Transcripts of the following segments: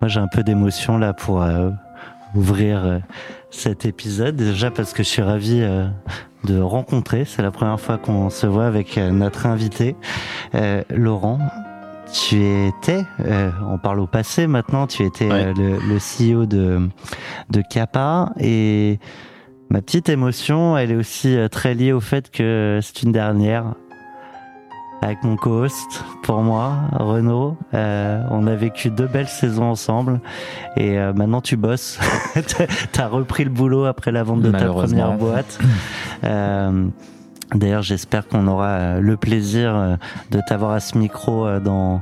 Moi, j'ai un peu d'émotion là pour euh, ouvrir euh, cet épisode. Déjà parce que je suis ravi euh, de rencontrer. C'est la première fois qu'on se voit avec notre invité, Laurent. Tu étais, on parle au passé maintenant, tu étais Ouais. le, le CEO de, de Kappa et ma petite émotion, elle est aussi très liée au fait que c'est une dernière avec mon co-host pour moi, Renaud. Euh, on a vécu deux belles saisons ensemble et euh, maintenant tu bosses. T'as repris le boulot après la vente de ta première boîte. Euh, D'ailleurs, j'espère qu'on aura euh, le plaisir euh, de t'avoir à ce micro euh, dans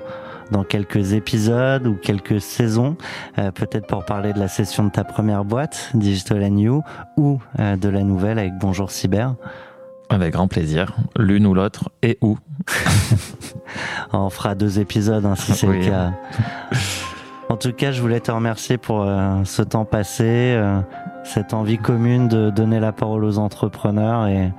dans quelques épisodes ou quelques saisons, euh, peut-être pour parler de la session de ta première boîte, Digital and You, ou euh, de la nouvelle avec Bonjour Cyber. Avec grand plaisir, l'une ou l'autre, et où? On fera deux épisodes hein, si c'est Oui. le cas. En tout cas, je voulais te remercier pour euh, ce temps passé, euh, cette envie commune de donner la parole aux entrepreneurs et,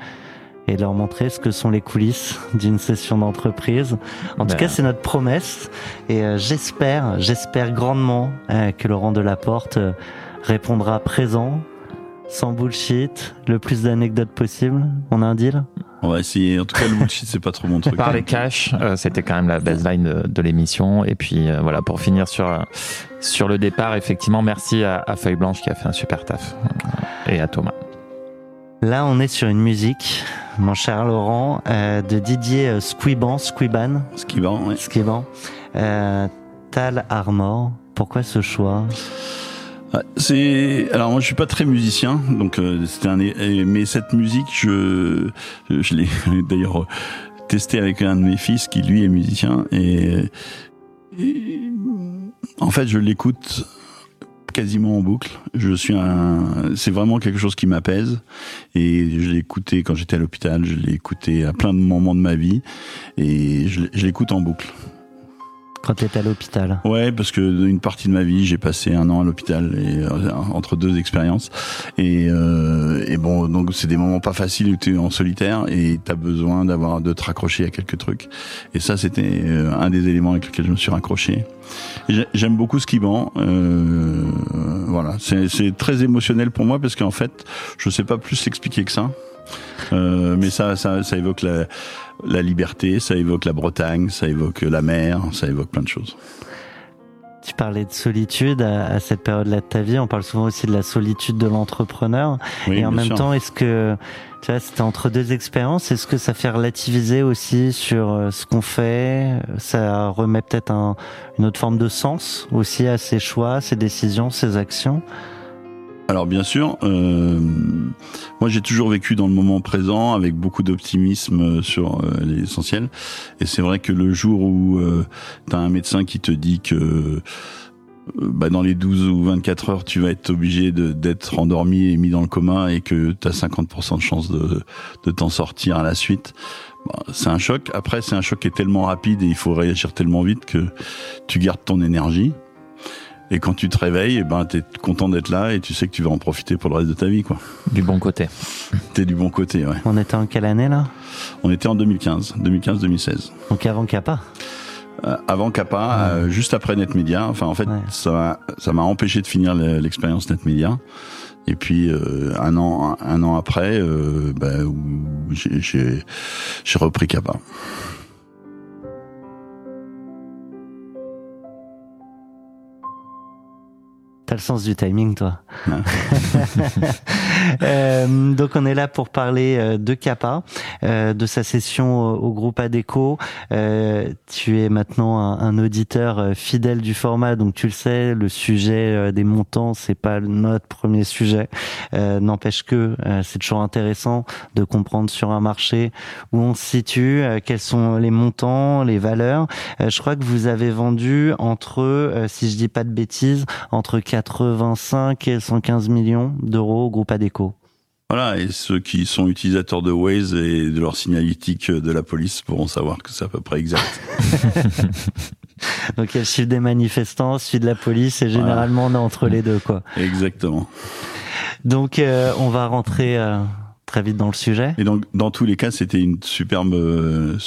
et de leur montrer ce que sont les coulisses d'une session d'entreprise. En tout Ben. cas, c'est notre promesse et euh, j'espère, j'espère grandement que Laurent Delaporte répondra présent, sans bullshit, le plus d'anecdotes possible. On a un deal On va essayer. En tout cas, le bullshit, c'est pas trop mon truc. Parler cash, euh, c'était quand même la baseline de, de l'émission. Et puis euh, voilà, pour finir sur, euh, sur le départ, effectivement, merci à, à Feuille Blanche qui a fait un super taf. Et à Thomas. Là, on est sur une musique, mon cher Laurent, euh, de Didier Squiban, Squiban, Ce qui va, ouais. Squiban, euh, Tal Armor. Pourquoi ce choix? C'est alors moi je suis pas très musicien donc euh, c'était un mais cette musique je je l'ai d'ailleurs euh, testé avec un de mes fils qui lui est musicien et, en fait je l'écoute quasiment en boucle. Je suis un c'est vraiment quelque chose qui m'apaise et je l'ai écouté quand j'étais à l'hôpital, je l'ai écouté à plein de moments de ma vie et je l'écoute en boucle. Quand tu à l'hôpital Ouais, parce que une partie de ma vie, j'ai passé un an à l'hôpital euh, entre deux expériences. Et, euh, et bon, donc c'est des moments pas faciles où tu es en solitaire et t'as besoin d'avoir de te raccrocher à quelques trucs. Et ça, c'était euh, un des éléments avec lesquels je me suis raccroché. J'aime beaucoup ce vend. Euh, voilà, c'est très émotionnel pour moi parce qu'en fait, je sais pas plus l'expliquer que ça. Euh, mais ça, ça, ça évoque la, la liberté, ça évoque la Bretagne, ça évoque la mer, ça évoque plein de choses. Tu parlais de solitude à, à cette période-là de ta vie. On parle souvent aussi de la solitude de l'entrepreneur. Oui, et en même sûr. temps, est-ce que, tu vois, c'était entre deux expériences, est-ce que ça fait relativiser aussi sur euh, ce qu'on fait? Ça remet peut-être un- une autre forme de sens aussi à ses choix, ses décisions, ses actions? Alors bien sûr, euh, moi j'ai toujours vécu dans le moment présent avec beaucoup d'optimisme euh, sur euh, l'essentiel. Et c'est vrai que le jour où euh, tu as un médecin qui te dit que bah, dans les 12 ou 24 heures, tu vas être obligé d'être endormi et mis dans le coma et que tu as 50% de chance de, de t'en sortir à la suite, bah, c'est un choc. Après, c'est un choc qui est tellement rapide et il faut réagir tellement vite que tu gardes ton énergie. Et quand tu te réveilles, eh ben, tu es content d'être là et tu sais que tu vas en profiter pour le reste de ta vie. quoi. Du bon côté. Tu es du bon côté. Ouais. On était en quelle année là? On était en 2015, 2015-2016. Donc avant Kappa? Euh, avant Kappa, euh, juste après NetMedia. Enfin, en fait, Ouais. ça m'a ça m'a empêché de finir le- l'expérience NetMedia. Et puis euh, un an un, an après, euh, bah, où j'ai- j'ai j'ai repris Kappa. T'as le sens du timing, toi. Ouais. Euh, donc on est là pour parler euh, de Kappa, euh, de sa session au, groupe Adeco. tu es maintenant un, auditeur fidèle du format, donc tu le sais, le sujet des montants, c'est pas notre premier sujet. N'empêche que c'est toujours intéressant de comprendre sur un marché où on se situe, quels sont les montants, les valeurs. je crois que vous avez vendu entre, si je dis pas de bêtises, entre 85 et 115 millions d'euros au groupe Adeco. Voilà, et ceux qui sont utilisateurs de Waze et de leur signalétique de la police pourront savoir que c'est à peu près exact. Donc il y a le chiffre des manifestants, celui de la police, et généralement on est entre les deux, quoi. Exactement. Donc euh, on va rentrer euh, très vite dans le sujet. Et donc dans tous les cas, c'était une superbe, euh,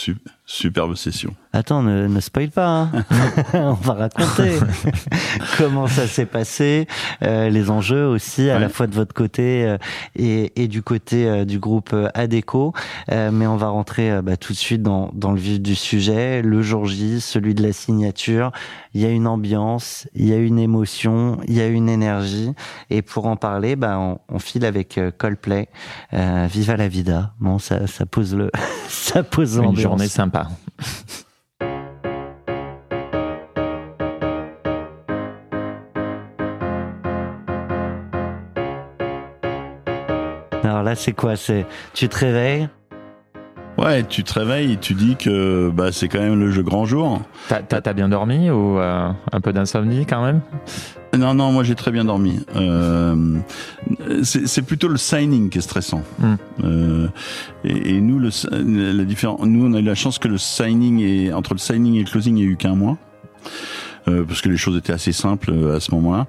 superbe session. Attends, ne, ne spoil pas. Hein. On va raconter comment ça s'est passé, euh, les enjeux aussi, à la fois de votre côté euh, et, et, du côté euh, du groupe euh, Adeco. mais on va rentrer bah, tout de suite dans, dans, le vif du sujet. Le jour J, celui de la signature. Il y a une ambiance, il y a une émotion, il y a une énergie. Et pour en parler, bah, on, on file avec Coldplay. Viva la vida. Bon, ça, ça pose le, ça pose l'ambiance. Une journée sympa. Alors là, c'est quoi? C'est tu te réveilles? Ouais, tu te réveilles et tu dis que bah, c'est quand même le jeu grand jour. T'as bien dormi ou euh, un peu d'insomnie quand même? Non, non, moi j'ai très bien dormi. Euh, c'est plutôt le signing qui est stressant. Hmm. Euh, et, et, nous, le, la différence, nous on a eu la chance que le signing et entre le signing et le closing, il n'y a eu qu'un mois. Euh, parce que les choses étaient assez simples euh, à ce moment-là.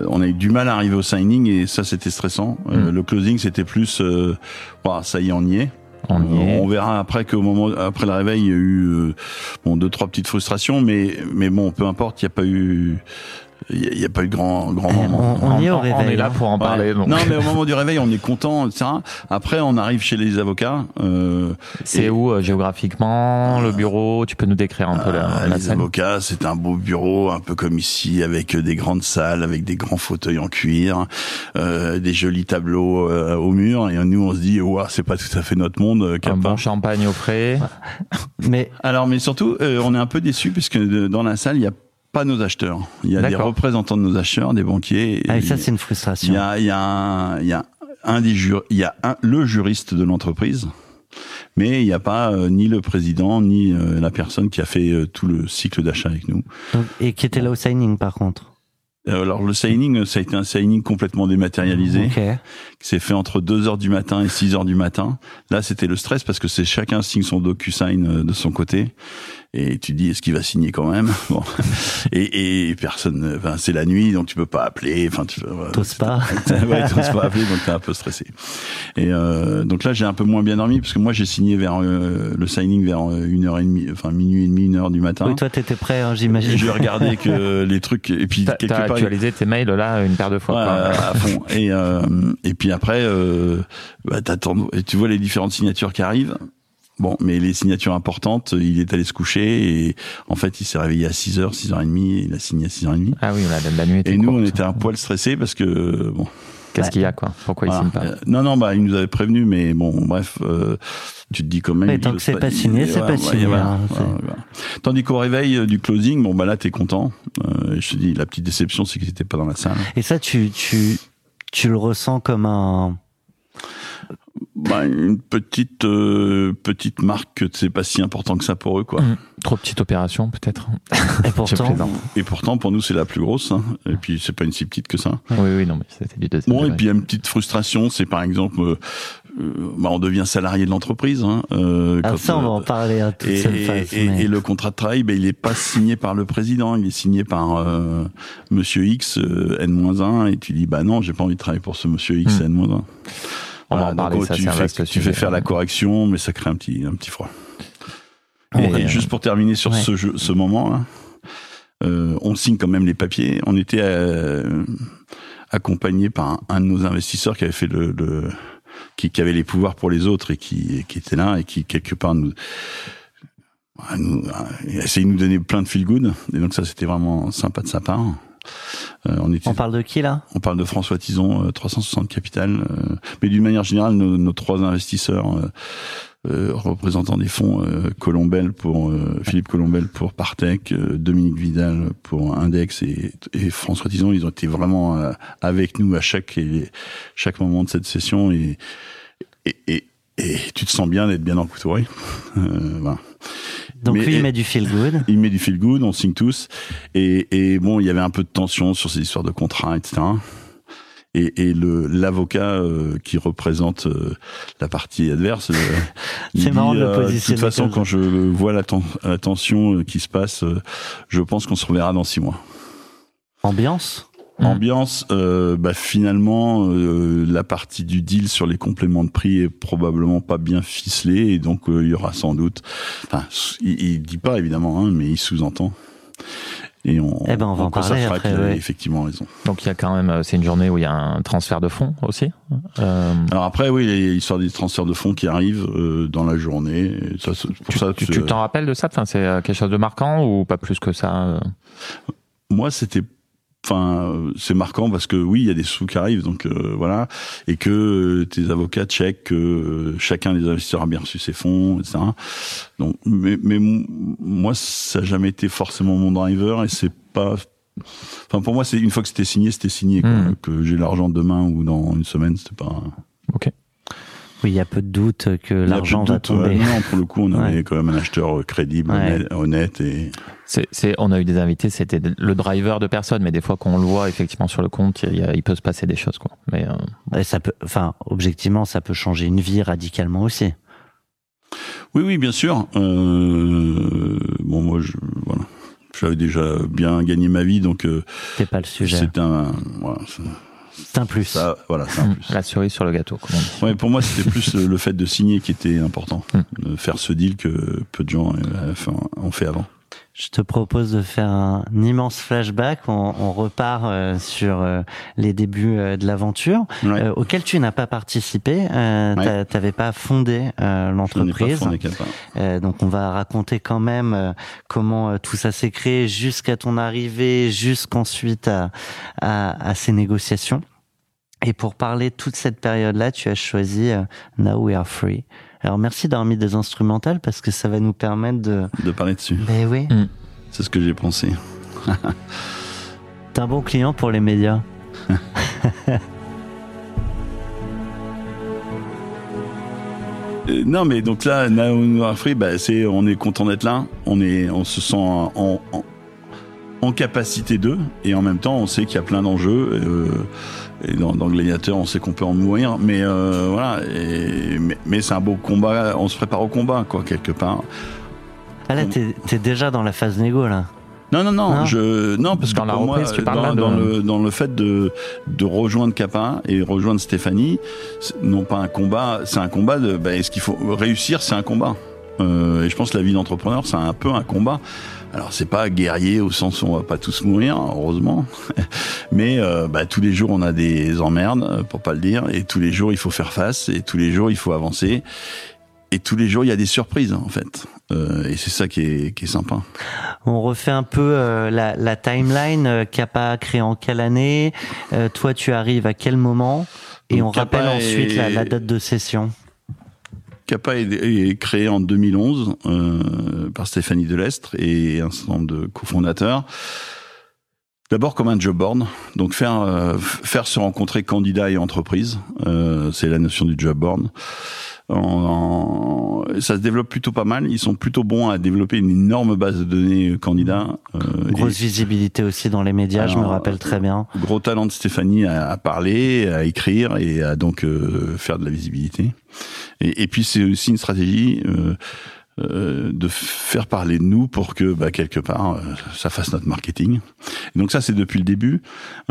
Euh, on a eu du mal à arriver au signing et ça c'était stressant. Mm. Le closing c'était plus, bah, ça y est, on verra après qu'au moment après le réveil, il y a eu bon deux trois petites frustrations, mais mais bon, peu importe, il n'y a pas eu il n'y a, pas eu de grand, grand moment. On, on, est au réveil. On est là pour en parler. Non, mais au moment du réveil, on est content, etc. Après, on arrive chez les avocats. Euh, c'est où euh, géographiquement le bureau? Tu peux nous décrire un peu la, la Les avocats, c'est un beau bureau, un peu comme ici, avec des grandes salles, avec des grands fauteuils en cuir, euh, des jolis tableaux euh, au mur. Et nous, on se dit, ouais, c'est pas tout à fait notre monde. Euh, un bon champagne au frais. mais alors, mais surtout, on est un peu déçus puisque dans la salle, il y a pas nos acheteurs. Il y a des représentants de nos acheteurs, des banquiers. Ah, et ça, c'est une frustration. Il y a, il y a un, il y a un des jur, il y a un, le juriste de l'entreprise, mais il n'y a pas euh, ni le président ni euh, la personne qui a fait euh, tout le cycle d'achat avec nous. et qui était là au signing, par contre? Alors le signing, ça a été un signing complètement dématérialisé, okay. qui s'est fait entre 2 heures du matin et 6 heures du matin. Là, c'était le stress parce que c'est chacun signe son DocuSign de son côté et tu dis est-ce qu'il va signer quand même bon. et, et personne enfin c'est la nuit donc tu peux pas appeler enfin tu t'oses pas. ouais t'oses pas appeler donc t'es un peu stressé. Et euh, donc là j'ai un peu moins bien dormi parce que moi j'ai signé vers euh, le signing vers euh, une heure et demie enfin minuit et demi une heure du matin. Oui toi t'étais prêt hein, j'imagine. J'ai regardé que les trucs et puis quelque part actualisé tes mails là une paire de fois ouais, à fond. Et euh, et puis après euh, bah, t'attends et tu vois les différentes signatures qui arrivent Bon, mais les signatures importantes, il est allé se coucher et en fait, il s'est réveillé à 6h, 6h30 et il a signé à 6h30. Ah oui, la, la nuit était Et nous, on était un poil stressés parce que, bon. Qu'est-ce qu'il y a, quoi? Pourquoi il signe pas? euh, Non, non, bah, il nous avait prévenu, mais bon, bref, euh, tu te dis quand même. Mais tant que c'est pas signé, c'est pas signé. Hein, Tandis qu'au réveil euh, du closing, bon, bah là, t'es content. Euh, je te dis, la petite déception, c'est qu'il était pas dans la salle. Et ça, tu, tu, tu le ressens comme un bah, une petite euh, petite marque que c'est pas si important que ça pour eux quoi. Mmh. Trop petite opération peut-être. Et pourtant et pourtant pour nous c'est la plus grosse hein. et puis c'est pas une si petite que ça. Oui oui non mais c'était du deuxième. Bon et puis il y a une petite frustration c'est par exemple euh, euh, bah, on devient salarié de l'entreprise. Hein, euh, ah, ça, on va en parler à toute et, phase, et, et, le contrat de travail, ben, il est pas signé par le président, il est signé par euh, Monsieur X N-1 et tu dis bah non, j'ai pas envie de travailler pour ce Monsieur X mmh. N-1. On va en parler, ça, tu, fais, tu fais faire la correction, mais ça crée un petit, un petit froid. Et, juste pour terminer sur ce, jeu, ce moment, là, euh, on signe quand même les papiers. On était euh, accompagné par un, de nos investisseurs qui avait fait le, le qui, qui, avait les pouvoirs pour les autres et qui, qui était là et qui quelque part nous nous, essayé de nous donner plein de feel good. Et donc ça, c'était vraiment sympa de sa part. Euh, on, était, on, parle de qui là? On parle de François Tison, 360 Capital. mais d'une manière générale, nos, nos trois investisseurs euh, représentant des fonds euh, Colombel pour euh, Philippe Colombel pour Partech, Dominique Vidal pour Index et, et, François Tison, ils ont été vraiment avec nous à chaque chaque moment de cette session et et, et, et tu te sens bien d'être bien entouré. voilà. Donc lui, il met du feel good. Il met du feel good, on signe tous. Et, et bon, il y avait un peu de tension sur ces histoires de contrats, etc et, et le l'avocat euh, qui représente euh, la partie adverse. Euh, c'est marrant de De toute façon, quand je vois la, la tension qui se passe, je pense qu'on se reverra dans six mois. Ambiance? Ambiance, euh, bah finalement, euh, la partie du deal sur les compléments de prix est probablement pas bien ficelée et donc il y aura sans doute. Enfin, il, il dit pas évidemment, hein, mais il sous-entend. Et on, eh ben on va en parler après. Ouais. effectivement raison. Donc il y a quand même, euh, c'est une journée où il y a un transfert de fonds aussi. Euh... Alors après, oui, il y a l'histoire des transferts de fonds qui arrivent euh, dans la journée. Ça, pour tu, ça, tu, tu t'en rappelles de ça? Enfin, c'est euh, quelque chose de marquant ou pas plus que ça Moi, c'était Enfin, c'est marquant parce que oui, il y a des sous qui arrivent, donc euh, voilà, et que euh, tes avocats checkent que euh, chacun des investisseurs a bien reçu ses fonds, etc. Donc, mais, mais moi, ça n'a jamais été forcément mon driver, et c'est pas. Enfin, pour moi, c'est une fois que c'était signé, c'était signé. Quoi, mmh. Que j'ai l'argent demain ou dans une semaine, c'était pas. Ok. Oui, il y a peu de doute que l'argent va tomber. non, pour le coup, on avait quand même un acheteur crédible, honnête, et. C'est, on a eu des invités, c'était le driver de personne, mais des fois quand on le voit effectivement sur le compte, il, il peut se passer des choses, quoi. Mais euh... ça peut, enfin, objectivement, ça peut changer une vie radicalement aussi. Oui, oui, bien sûr. Euh... Bon, moi, je, voilà, j'avais déjà bien gagné ma vie, donc. Euh... C'est pas le sujet. C'est un, voilà, c'est un plus. Ça, voilà, c'est un mmh. plus. La cerise sur le gâteau, comme on dit. Ouais, pour moi, c'était plus le fait de signer qui était important. Mmh. De faire ce deal que peu de gens ont fait avant. Je te propose de faire un immense flashback. On, on repart euh, sur euh, les débuts euh, de l'aventure, ouais. euh, auquel tu n'as pas participé. Euh, Ouais. Tu n'avais pas fondé euh, l'entreprise. Euh, donc on va raconter quand même euh, comment euh, tout ça s'est créé jusqu'à ton arrivée, jusqu'ensuite à, à, à ces négociations. Et pour parler toute cette période-là, tu as choisi euh, Now We Are Free. Alors merci d'avoir mis des instrumentales parce que ça va nous permettre de... De parler dessus. Ben oui. Mm. C'est ce que j'ai pensé. T'es un bon client pour les médias. Euh, non, mais donc là, Now We Are Free, bah, c'est, on est content d'être là. On est, on se sent en, en, en capacité d'eux, et en même temps, on sait qu'il y a plein d'enjeux. Euh, et dans, dans Gladiator, on sait qu'on peut en mourir, mais euh, voilà. Et, mais, mais c'est un beau combat. On se prépare au combat, quoi, quelque part. Ah là, t'es es déjà dans la phase négo là. Non, non, non, Non je, non, parce Dans que la pour reprise, moi, dans, là de- dans le, dans le fait de, de rejoindre Kappa et rejoindre Stéphanie, non pas un combat, c'est un combat de, ben, est-ce qu'il faut réussir, c'est un combat. Euh, et je pense que la vie d'entrepreneur, c'est un peu un combat. Alors c'est pas guerrier au sens où on va pas tous mourir, heureusement, mais euh, bah, tous les jours on a des emmerdes, euh, pour pas le dire, et tous les jours il faut faire face, et tous les jours il faut avancer, et tous les jours il y a des surprises en fait, Euh, et c'est ça qui est, qui est sympa. On refait un peu euh, la, la timeline. Euh, Kappa créé en quelle année Euh, Toi, tu arrives à quel moment? Et Donc, on Kappa rappelle ensuite la, la date de session. Kappa est, est créé en 2011 euh, par Stéphanie Delestre et un certain nombre de cofondateurs. D'abord comme un job board, donc faire euh, faire se rencontrer candidats et entreprises, euh, c'est la notion du job board. En- en- ça se développe plutôt pas mal. Ils sont plutôt bons à développer une énorme base de données candidats. euh, Grosse et- visibilité aussi dans les médias, je me rappelle très bien. Gros talent de Stéphanie à, à parler, à écrire et à donc euh, faire de la visibilité. Et, et puis c'est aussi une stratégie euh, euh, de faire parler de nous pour que bah, quelque part euh, ça fasse notre marketing. Et donc ça c'est depuis le début.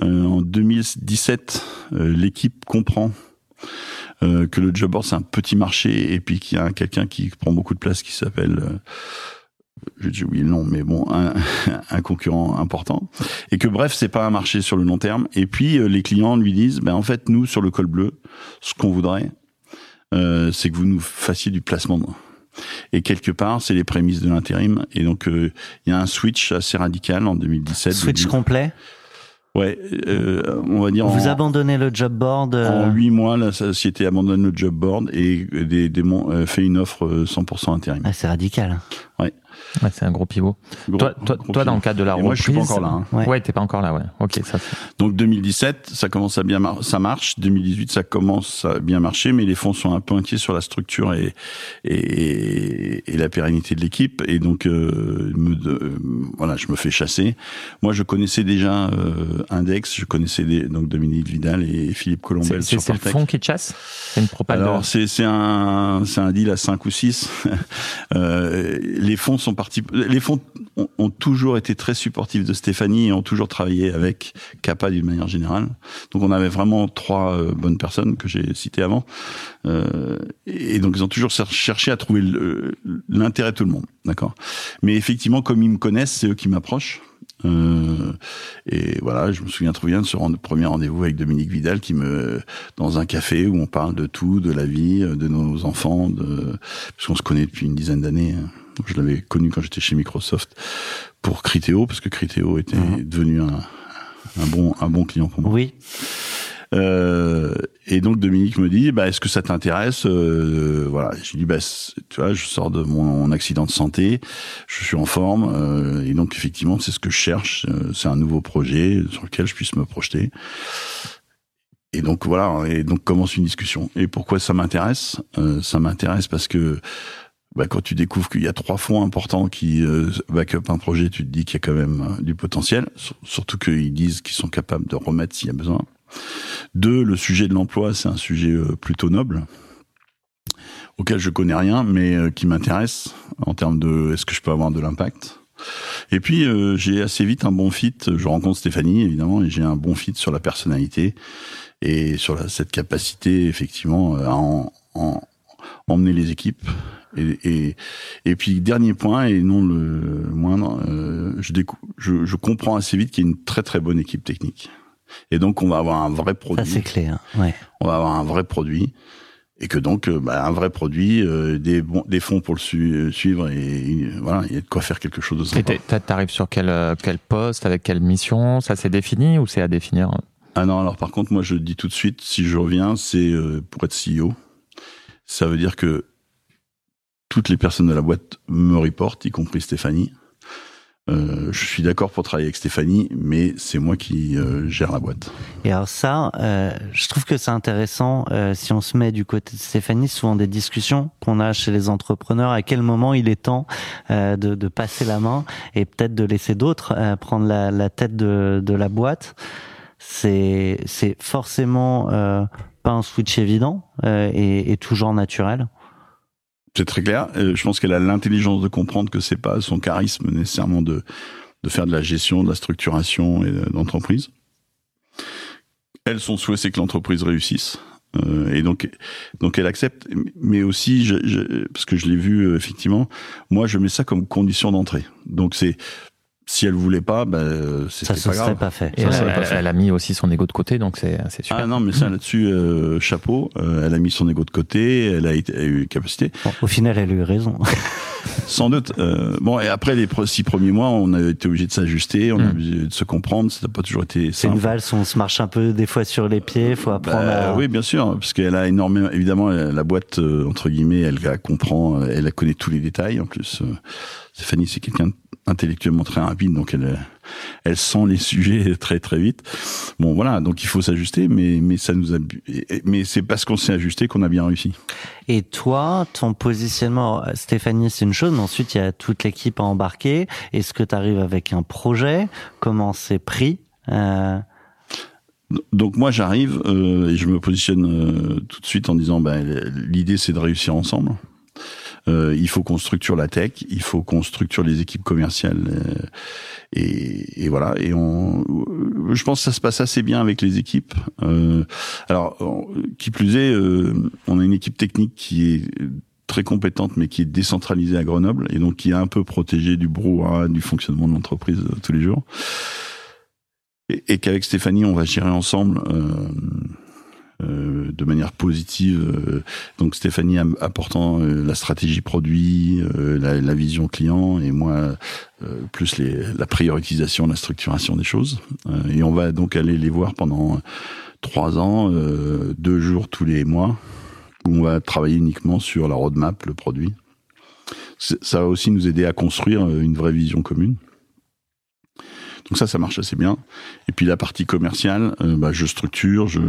Euh, en 2017, euh, l'équipe comprend euh, que le job board c'est un petit marché et puis qu'il y a quelqu'un qui prend beaucoup de place qui s'appelle euh, j'ai oublié le nom, mais bon, un, un concurrent important. Et que bref, c'est pas un marché sur le long terme. Et puis euh, les clients lui disent, ben en fait, nous sur le col bleu, ce qu'on voudrait, euh, c'est que vous nous fassiez du placement. Et quelque part, c'est les prémices de l'intérim. Et donc, euh, il y a un switch assez radical en 2017. Switch complet? Ouais, euh, on va dire. Vous en, abandonnez le job board euh, En huit mois, la société abandonne le job board et des, des, euh, fait une offre 100% intérim. Ah, c'est radical. Ouais. Ouais, c'est un gros pivot. Gros- toi, toi, gros toi, dans le cadre de la Et reprise. moi, je suis pas encore là. hein. Ouais. Ouais, t'es pas encore là, ouais. Ok, ça. Donc 2017, ça commence à bien, mar- ça marche. 2018, ça commence à bien marcher, mais les fonds sont un peu inquiets sur la structure et et, et la pérennité de l'équipe. Et donc, euh, me, de- euh, voilà, je me fais chasser. Moi, je connaissais déjà euh, Index, je connaissais des, donc Dominique Vidal et Philippe Colombel c'est- sur c'est le Partech. fond qui te chasse? C'est une Alors de... c'est c'est un c'est un deal à 5 ou 6. Euh, les fonds sont partis les fonds ont, toujours été très supportifs de Stéphanie et ont toujours travaillé avec Kappa d'une manière générale. Donc on avait vraiment trois euh, bonnes personnes que j'ai citées avant. Euh, et donc ils ont toujours cher- cherché à trouver l'intérêt de tout le monde, d'accord? Mais effectivement comme ils me connaissent, c'est eux qui m'approchent. Euh, et voilà, je me souviens très bien de ce premier rendez-vous avec Dominique Vidal qui me dans un café où on parle de tout, de la vie, de nos enfants, de parce qu'on se connaît depuis une dizaine d'années. Je l'avais connu quand j'étais chez Microsoft pour Criteo parce que Criteo était Mhm. devenu un, un bon un bon client pour moi. Oui. Euh, et donc Dominique me dit, bah, est-ce que ça t'intéresse Euh, Voilà, je lui dis, bah, tu vois, je sors de mon accident de santé, je suis en forme, euh, et donc effectivement, c'est ce que je cherche. euh, c'est un nouveau projet sur lequel je puisse me projeter. Et donc voilà, et donc commence une discussion. Et pourquoi ça m'intéresse? Euh, Ça m'intéresse parce que bah, quand tu découvres qu'il y a trois fonds importants qui euh, back up un projet, tu te dis qu'il y a quand même euh, du potentiel. Sur- Surtout qu'ils disent qu'ils sont capables de remettre s'il y a besoin. Deux, le sujet de l'emploi, c'est un sujet euh, plutôt noble auquel je connais rien, mais euh, qui m'intéresse en termes de est-ce que je peux avoir de l'impact. Et puis j'ai assez vite un bon fit. Je rencontre Stéphanie évidemment et j'ai un bon fit sur la personnalité et sur cette capacité effectivement à en- emmener les équipes. Et, et, et puis dernier point et non le moindre, euh, je, décou- je, je comprends assez vite qu'il y a une très très bonne équipe technique. Et donc on va avoir un vrai Ça, produit c'est clé. hein. Ouais. on va avoir un vrai produit et que donc euh, bah, un vrai produit, euh, des bons, des fonds pour le su- euh, suivre et euh, voilà, il y a de quoi faire quelque chose de Et sympa. t'as- T'arrives sur quel, quel poste, avec quelle mission? Ça c'est défini ou c'est à définir? Ah non, alors par contre moi je dis tout de suite, si je reviens, c'est euh, pour être CEO. Ça veut dire que toutes les personnes de la boîte me reportent, y compris Stéphanie. Euh, je suis d'accord pour travailler avec Stéphanie, mais c'est moi qui euh, gère la boîte. Et alors ça, euh, je trouve que c'est intéressant euh, si on se met du côté de Stéphanie, souvent des discussions qu'on a chez les entrepreneurs, à quel moment il est temps euh, de, de passer la main et peut-être de laisser d'autres euh, prendre la, la tête de, de la boîte. C'est forcément pas un switch évident et, et toujours naturel. C'est très clair. Je pense qu'elle a l'intelligence de comprendre que c'est pas son charisme nécessairement de de faire de la gestion, de la structuration et de- d'entreprise. Elle, son souhait, c'est que l'entreprise réussisse. Euh, et donc, donc elle accepte. Mais aussi, je, je- parce que je l'ai vu euh, effectivement, moi, je mets ça comme condition d'entrée. Donc c'est si elle voulait pas, ben euh, Ça se pas serait grave. pas fait. Et Ça, elle, ça va pas elle- faire. elle a mis aussi son ego de côté, donc c'est super. Ah non, mais ça là-dessus, euh, chapeau. Euh, elle a mis son ego de côté. Elle a, été, elle a eu capacité. Bon, au final, elle a eu raison. Sans doute. Euh, bon, et après les six premiers mois, on a été obligé de s'ajuster, on a Mm. obligé de se comprendre. Ça n'a pas toujours été C'est une valse, on se marche un peu des fois sur les pieds, faut apprendre Bah, à... Oui, bien sûr, parce qu'elle a énormément. Évidemment, elle- la boîte euh, entre guillemets, elle la comprend, elle la connaît tous les détails. En plus, euh, Stéphanie, c'est quelqu'un intellectuellement très rapide, donc elle, elle sent les sujets très très vite. Bon, voilà, donc il faut s'ajuster, mais mais ça nous a. Mais c'est parce qu'on s'est ajusté qu'on a bien réussi. Et toi, ton positionnement, Stéphanie, c'est une chose, mais ensuite il y a toute l'équipe à embarquer. Est-ce que tu arrives avec un projet? Comment c'est pris? Euh, Donc moi j'arrive euh, et je me positionne euh, tout de suite en disant ben, l'idée c'est de réussir ensemble. Euh, il faut qu'on structure la tech, il faut qu'on structure les équipes commerciales euh, et, voilà. Et on, euh, je pense que ça se passe assez bien avec les équipes. Alors qui plus est, on a une équipe technique qui est très compétente mais qui est décentralisée à Grenoble et donc qui est un peu protégée du brouhaha du fonctionnement de l'entreprise tous les jours et qu'avec Stéphanie, on va gérer ensemble euh, de manière positive. euh, donc Stéphanie apportant euh, la stratégie produit, la, la vision client, et moi plus les, la prioritisation, la structuration des choses. Et on va donc aller les voir pendant trois ans, deux jours tous les mois, où on va travailler uniquement sur la roadmap, le produit. Ça va aussi nous aider à construire une vraie vision commune. Donc ça, ça marche assez bien. Et puis la partie commerciale, bah, je structure, je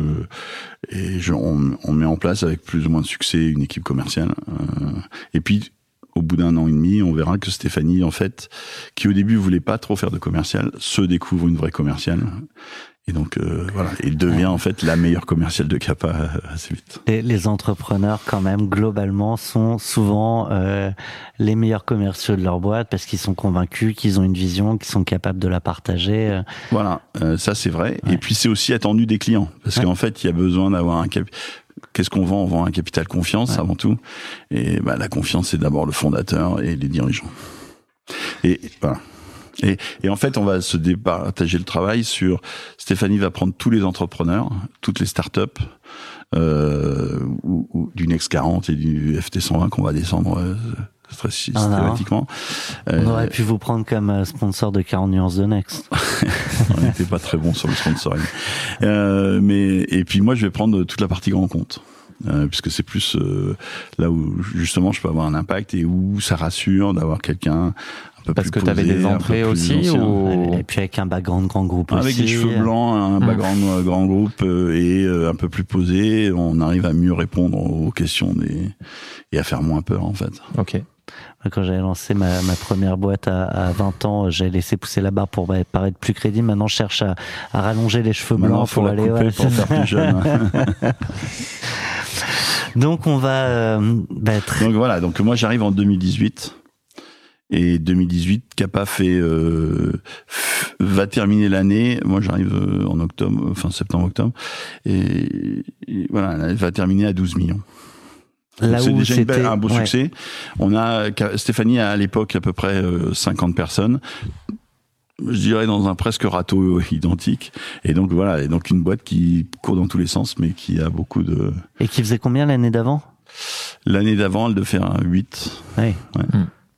et je, on, on, met en place avec plus ou moins de succès une équipe commerciale. Euh, et puis au bout d'un an et demi, on verra que Stéphanie, en fait, qui au début voulait pas trop faire de commercial, se découvre une vraie commerciale. Et donc euh, voilà, il devient en fait la meilleure commerciale de Kappa euh, assez vite. Et les entrepreneurs quand même globalement sont souvent euh, les meilleurs commerciaux de leur boîte parce qu'ils sont convaincus qu'ils ont une vision, qu'ils sont capables de la partager. Euh. Voilà, euh, ça c'est vrai. Ouais. Et puis c'est aussi attendu des clients parce ouais. qu'en fait il y a besoin d'avoir un cap Qu'est-ce qu'on vend? On vend un capital confiance ouais. avant tout. Et bah, la confiance, c'est d'abord le fondateur et les dirigeants. Et voilà. Et, et, en fait, on va se départager le travail sur. Stéphanie va prendre tous les entrepreneurs, toutes les startups euh, ou, ou du Next 40 et du FT 120 qu'on va descendre. Euh, très systématiquement. On aurait pu vous prendre comme sponsor de 40 nuances de Next. on n'était pas très bon sur le sponsoring. Euh, mais et puis moi, je vais prendre toute la partie grand compte. Euh, puisque c'est plus euh, là où justement je peux avoir un impact et où ça rassure d'avoir quelqu'un un peu Parce plus que tu avais des entrées aussi ou... Et puis avec un background grand groupe avec aussi. des cheveux blancs, un background mmh. grand groupe et un peu plus posé, on arrive à mieux répondre aux questions des... et à faire moins peur en fait. Ok. Quand j'avais lancé ma, ma, première boîte à, à 20 ans, j'ai laissé pousser la barre pour paraître plus crédible. Maintenant, je cherche à, à rallonger les cheveux Maintenant, blancs faut pour la aller ouais, pour faire plus jeune. donc on va euh, bah, très... Donc voilà, donc moi j'arrive en 2018 et 2018 Kappa fait euh, va terminer l'année. Moi j'arrive euh, en octobre, enfin septembre octobre et, et voilà, elle va terminer à 12 millions. C'est déjà une belle, un beau ouais. succès. On a Stéphanie a à l'époque à peu près euh, 50 personnes. Je dirais dans un presque râteau identique. Et donc voilà, et donc une boîte qui court dans tous les sens, mais qui a beaucoup de. Et qui faisait combien l'année d'avant? L'année d'avant, elle devait faire un 8. Oui. Ouais.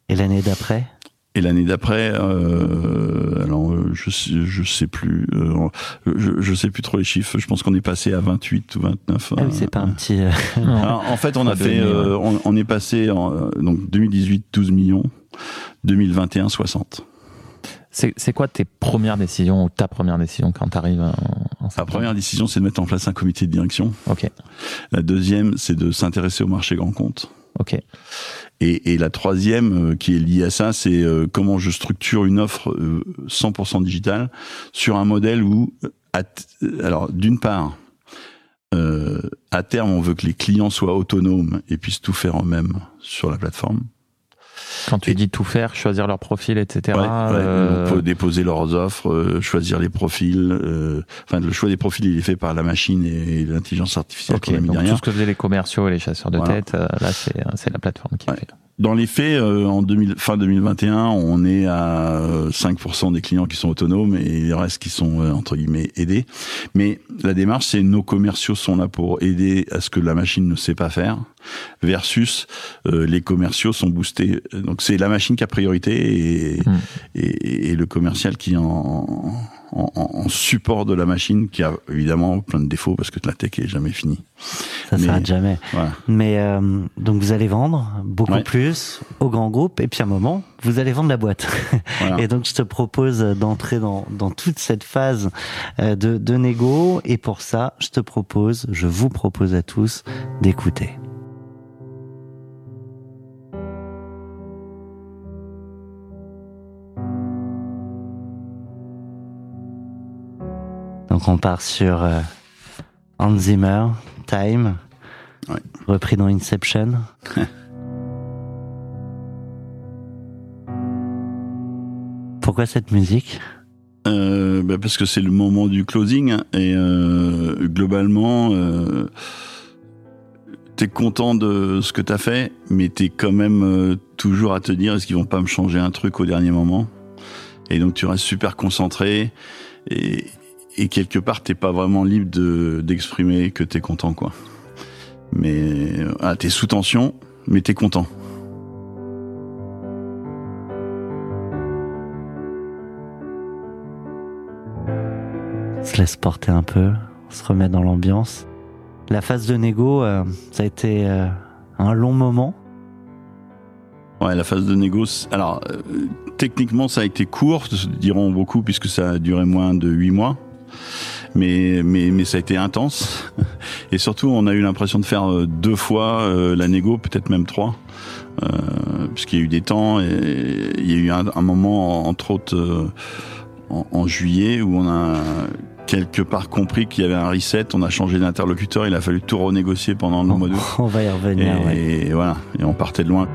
Et l'année d'après? Et l'année d'après, euh, alors je sais, je sais plus, euh, je, je sais plus trop les chiffres. Je pense qu'on est passé à 28 ou 29. Ah oui, c'est pas un petit. Euh... Alors, en fait, on a fait, euh, on, on, est passé en donc 2018 12 millions, 2021 60. C'est quoi tes premières décisions ou ta première décision quand tu arrives en, en La première décision, c'est de mettre en place un comité de direction. Ok. La deuxième, c'est de s'intéresser au marché grand compte. Ok. Et, et, la troisième euh, qui est liée à ça, c'est euh, comment je structure une offre euh, 100% digitale sur un modèle où, alors d'une part, euh, à terme, on veut que les clients soient autonomes et puissent tout faire eux-mêmes sur la plateforme. Quand tu et, dis tout faire, choisir leur profil, etc. Ouais, ouais, euh... on peut déposer leurs offres, euh, choisir les profils. Euh, enfin, le choix des profils, il est fait par la machine et l'intelligence artificielle mis donc derrière. Tout ce que faisaient les commerciaux et les chasseurs de voilà. tête, euh, là, c'est la plateforme qui ouais. fait. Dans les faits, euh, en 2000, fin 2021, on est à 5% des clients qui sont autonomes et les restes qui sont euh, entre guillemets aidés. Mais la démarche, c'est nos commerciaux sont là pour aider à ce que la machine ne sait pas faire, versus euh, les commerciaux sont boostés. Donc c'est la machine qui a priorité et, mmh. et, et le commercial qui en en, en, support de la machine qui a évidemment plein de défauts parce que la tech est jamais finie. Ça ne s'arrête jamais. Voilà. Mais euh, donc vous allez vendre beaucoup ouais. plus au grand groupe et puis à un moment vous allez vendre la boîte. Voilà. Et donc je te propose d'entrer dans, dans toute cette phase euh, de, de négo et pour ça je te propose, je vous propose à tous d'écouter. Donc on part sur euh, Hans Zimmer, Time, ouais. repris dans Inception. Pourquoi cette musique? Euh, bah Parce que c'est le moment du closing et euh, globalement, euh, t'es content de ce que t'as fait, mais t'es quand même euh, toujours à te dire est-ce qu'ils vont pas me changer un truc au dernier moment? Et donc tu restes super concentré et, et quelque part t'es pas vraiment libre de d'exprimer que t'es content quoi. Mais euh, ah, t'es sous tension, mais t'es content. On se laisse porter un peu, on se remet dans l'ambiance. La phase de négo, euh, ça a été euh, un long moment. Ouais, la phase de négo, alors techniquement ça a été court, diront beaucoup, puisque ça a duré moins de 8 mois. Mais, mais, mais ça a été intense. Et surtout, on a eu l'impression de faire deux fois la négo, peut-être même trois. Euh, puisqu'il y a eu des temps, et il y a eu un, un moment, entre autres, euh, en, en, juillet, où on a quelque part compris qu'il y avait un reset, on a changé d'interlocuteur, il a fallu tout renégocier pendant le mois d'août. On va y revenir. Et, ouais. et voilà, et on partait de loin.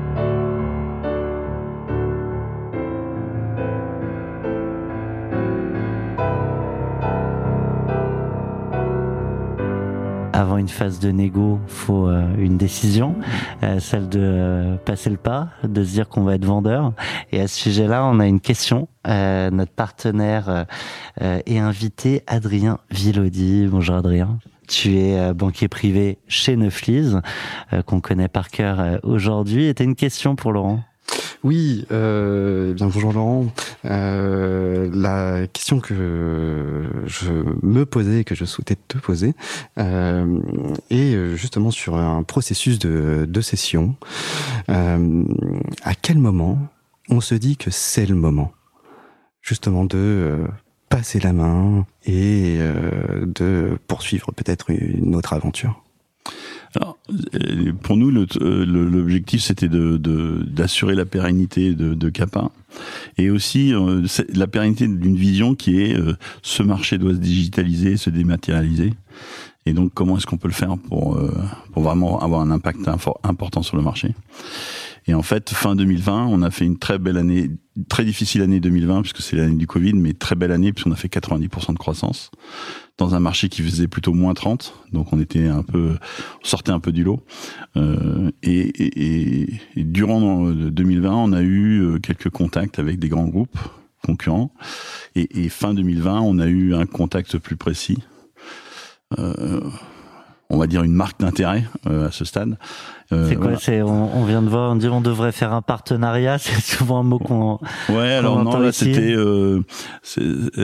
Avant une phase de négo, faut euh, une décision, euh, celle de euh, passer le pas, de se dire qu'on va être vendeur. Et à ce sujet-là, on a une question. Notre partenaire et invité, Adrien Villaudy. Bonjour Adrien. Tu es banquier privé chez Neuflis, qu'on connaît par cœur aujourd'hui. Et as une question pour Laurent oui, euh, bien bonjour Laurent. Euh, la question que je me posais et que je souhaitais te poser euh, est justement sur un processus de, de session. Euh, à quel moment on se dit que c'est le moment justement de euh, passer la main et euh, de poursuivre peut-être une autre aventure? Alors, pour nous, l'objectif, c'était de, d'assurer la pérennité de, de Kappa et aussi euh, la pérennité d'une vision qui est euh, ce marché doit se digitaliser, se dématérialiser. Et donc, comment est-ce qu'on peut le faire pour, euh, pour vraiment avoir un impact important sur le marché? Et en fait, fin 2020, on a fait une très belle année, très difficile année 2020, puisque c'est l'année du Covid, mais très belle année, puisqu'on a fait 90% de croissance dans un marché qui faisait plutôt moins 30, donc on était un peu, on sortait un peu du lot. Euh, et, et, et, durant 2020, on a eu quelques contacts avec des grands groupes concurrents. Et, et fin 2020, on a eu un contact plus précis. Euh, on va dire une marque d'intérêt euh, à ce stade. Euh, c'est quoi voilà. On, on, vient de voir, on dit on devrait faire un partenariat. C'est souvent un mot qu'on. Ouais, alors non, là c'était euh,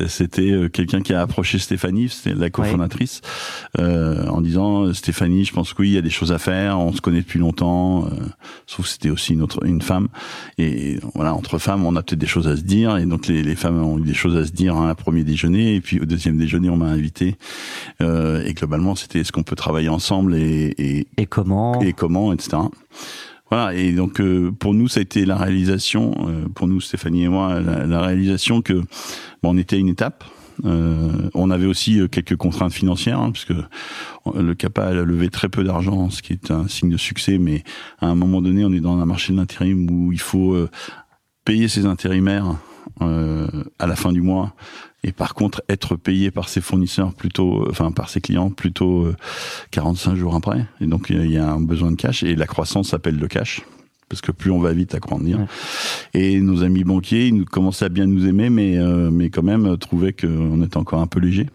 c'était quelqu'un qui a approché Stéphanie, c'était la cofondatrice, euh, en disant Stéphanie, je pense que oui, il y a des choses à faire. On se connaît depuis longtemps. Euh, sauf que c'était aussi une autre une femme. Et voilà, entre femmes, on a peut-être des choses à se dire. Et donc les, les femmes ont eu des choses à se dire à un premier déjeuner. Et puis au deuxième déjeuner, on m'a invité. Euh, et globalement, c'était est-ce qu'on peut travailler ensemble et et, et comment? Et comment? Etc. Voilà, et donc euh, pour nous, ça a été la réalisation, euh, pour nous, Stéphanie et moi, la, réalisation que bon, on était à une étape. Euh, on avait aussi quelques contraintes financières, hein, puisque le CAPA a levé très peu d'argent, ce qui est un signe de succès, mais à un moment donné, on est dans un marché de l'intérim où il faut payer ses intérimaires à la fin du mois et par contre être payé par ses fournisseurs plutôt, enfin par ses clients plutôt euh, 45 jours après. Et donc il y a un besoin de cash et la croissance s'appelle le cash parce que plus on va vite à grandir. Ouais. Et nos amis banquiers, ils commençaient à bien nous aimer, mais euh, mais quand même trouvaient qu'on était encore un peu léger.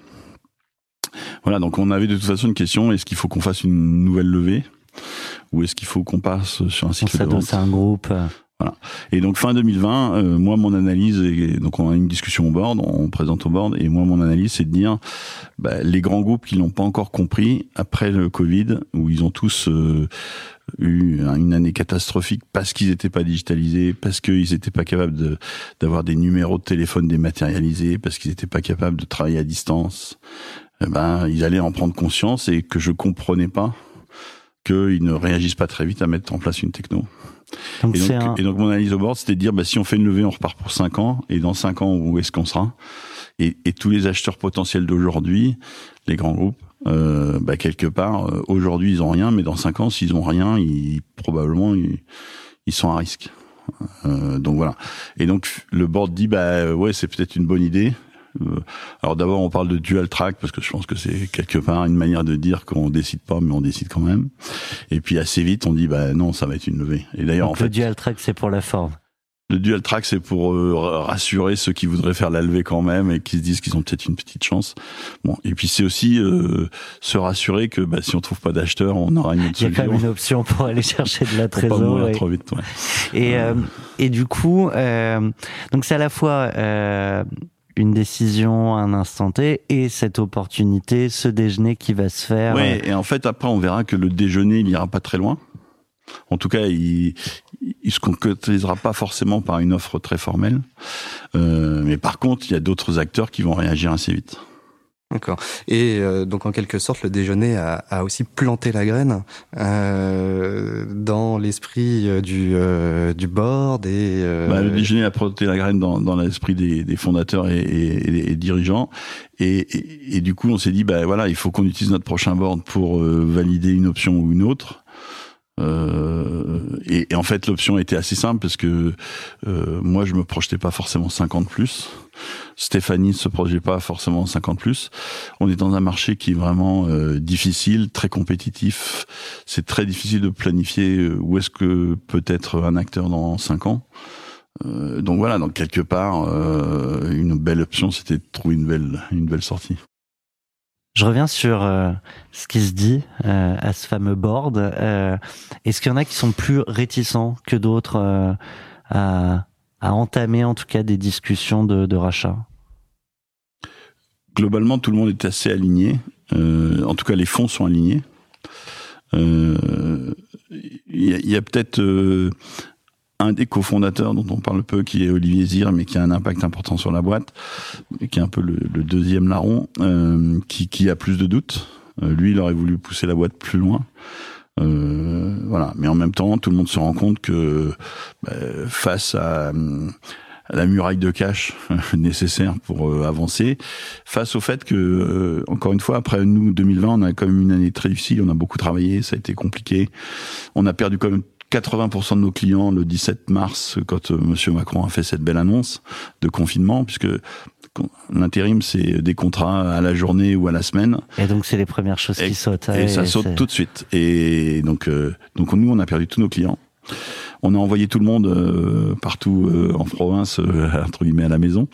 Voilà, donc on avait de toute façon une question est-ce qu'il faut qu'on fasse une nouvelle levée? Ou est-ce qu'il faut qu'on passe sur un cycle on de vente? C'est un groupe. Voilà. Et donc fin 2020, euh, moi mon analyse, et donc on a une discussion au board, on présente au board, et moi mon analyse c'est de dire bah, les grands groupes qui l'ont pas encore compris après le Covid, où ils ont tous euh, eu une année catastrophique parce qu'ils n'étaient pas digitalisés, parce qu'ils n'étaient pas capables d'avoir des numéros de téléphone dématérialisés, parce qu'ils n'étaient pas capables de travailler à distance. Eh ben ils allaient en prendre conscience et que je comprenais pas qu'ils ne réagissent pas très vite à mettre en place une techno. Donc et, donc, un... et, donc, mon analyse au board, c'était de dire, bah, si on fait une levée, on repart pour 5 ans, et dans 5 ans, où est-ce qu'on sera? Et, et, tous les acheteurs potentiels d'aujourd'hui, les grands groupes, euh, bah, quelque part, euh, aujourd'hui, ils ont rien, mais dans 5 ans, s'ils ont rien, ils, probablement, ils, ils sont à risque. Euh, donc voilà. Et donc, le board dit, bah, ouais, c'est peut-être une bonne idée. Euh, Alors d'abord, on parle de dual track parce que je pense que c'est quelque part une manière de dire qu'on décide pas, mais on décide quand même. Et puis assez vite, on dit bah non, ça va être une levée. Et d'ailleurs, en fait, le dual track, c'est pour la forme. Le dual track, c'est pour euh, rassurer ceux qui voudraient faire la levée quand même et qui se disent qu'ils ont peut-être une petite chance. Bon, et puis c'est aussi euh, se rassurer que bah, si on trouve pas d'acheteur, on aura une autre solution. Il y a quand même une option pour aller chercher de la pour trésor. Pas mourir et... trop vite. Ouais. Et, euh, et du coup, donc c'est à la fois une décision à un instant T et cette opportunité, ce déjeuner qui va se faire. Ouais, et en fait, après, on verra que le déjeuner, il ira pas très loin. En tout cas, il, il se concrétisera pas forcément par une offre très formelle. Euh, mais par contre, il y a d'autres acteurs qui vont réagir assez vite. D'accord. Et euh, donc en quelque sorte, le déjeuner a, a aussi planté la graine euh, dans l'esprit euh, du, euh, du board et. Euh, Bah, le déjeuner a planté la graine dans, dans l'esprit des, des fondateurs et, et, et dirigeants. Et, et, et, du coup, on s'est dit, bah voilà, il faut qu'on utilise notre prochain board pour valider une option ou une autre. Euh, et, et, en fait, l'option était assez simple parce que euh, moi, je me projetais pas forcément 50 plus. Stéphanie ne se projetait pas forcément 50 plus. On est dans un marché qui est vraiment euh, difficile, très compétitif. C'est très difficile de planifier euh, où est-ce que peut être un acteur dans 5 ans. Euh, donc voilà, donc quelque part, euh, une belle option, c'était de trouver une belle, une belle sortie. Je reviens sur euh, ce qui se dit euh, à ce fameux board. Euh, Est-ce qu'il y en a qui sont plus réticents que d'autres à, entamer en tout cas des discussions de, rachat? Globalement, tout le monde est assez aligné. En tout cas, les fonds sont alignés. Il y a peut-être un des cofondateurs dont on parle peu, qui est Olivier Zir, mais qui a un impact important sur la boîte, qui est un peu le, le deuxième larron, euh, qui, qui, a plus de doutes. Euh, lui, il aurait voulu pousser la boîte plus loin. Euh, voilà. Mais en même temps, tout le monde se rend compte que bah, face à, à, la muraille de cash nécessaire pour euh, avancer, face au fait que, euh, encore une fois, après nous, 2020, on a quand même une année très difficile, on a beaucoup travaillé, ça a été compliqué. On a perdu quand même 80% de nos clients le 17 mars, quand euh, Monsieur Macron a fait cette belle annonce de confinement, puisque l'intérim c'est des contrats à la journée ou à la semaine. Et donc c'est les premières choses et, qui sautent. Et, et ça saute tout de suite. Et donc euh, donc nous on a perdu tous nos clients. On a envoyé tout le monde euh, partout euh, en province, euh, entre guillemets, à la maison.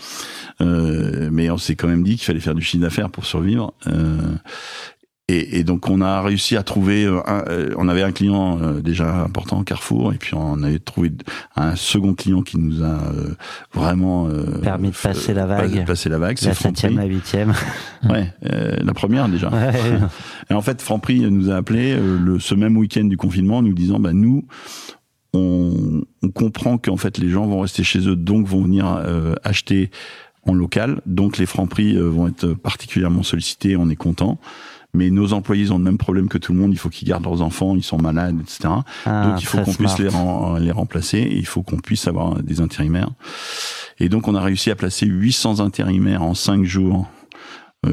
mais on s'est quand même dit qu'il fallait faire du chiffre d'affaires pour survivre. Et, et, donc on a réussi à trouver, un, on avait un client déjà important, Carrefour, et puis on avait trouvé un second client qui nous a vraiment permis de passer la vague. Passer la vague, la septième, la huitième. Ouais, la première déjà. Ouais. et en fait, Franprix nous a appelé le, ce même week-end du confinement, nous disant, bah nous, on, on comprend qu'en fait les gens vont rester chez eux, donc vont venir euh, acheter en local, donc les francs prix euh, vont être particulièrement sollicités, on est content. Mais nos employés ont le même problème que tout le monde, il faut qu'ils gardent leurs enfants, ils sont malades, etc. Ah, donc il faut qu'on puisse les, les, remplacer, et il faut qu'on puisse avoir des intérimaires. Et donc on a réussi à placer 800 intérimaires en 5 jours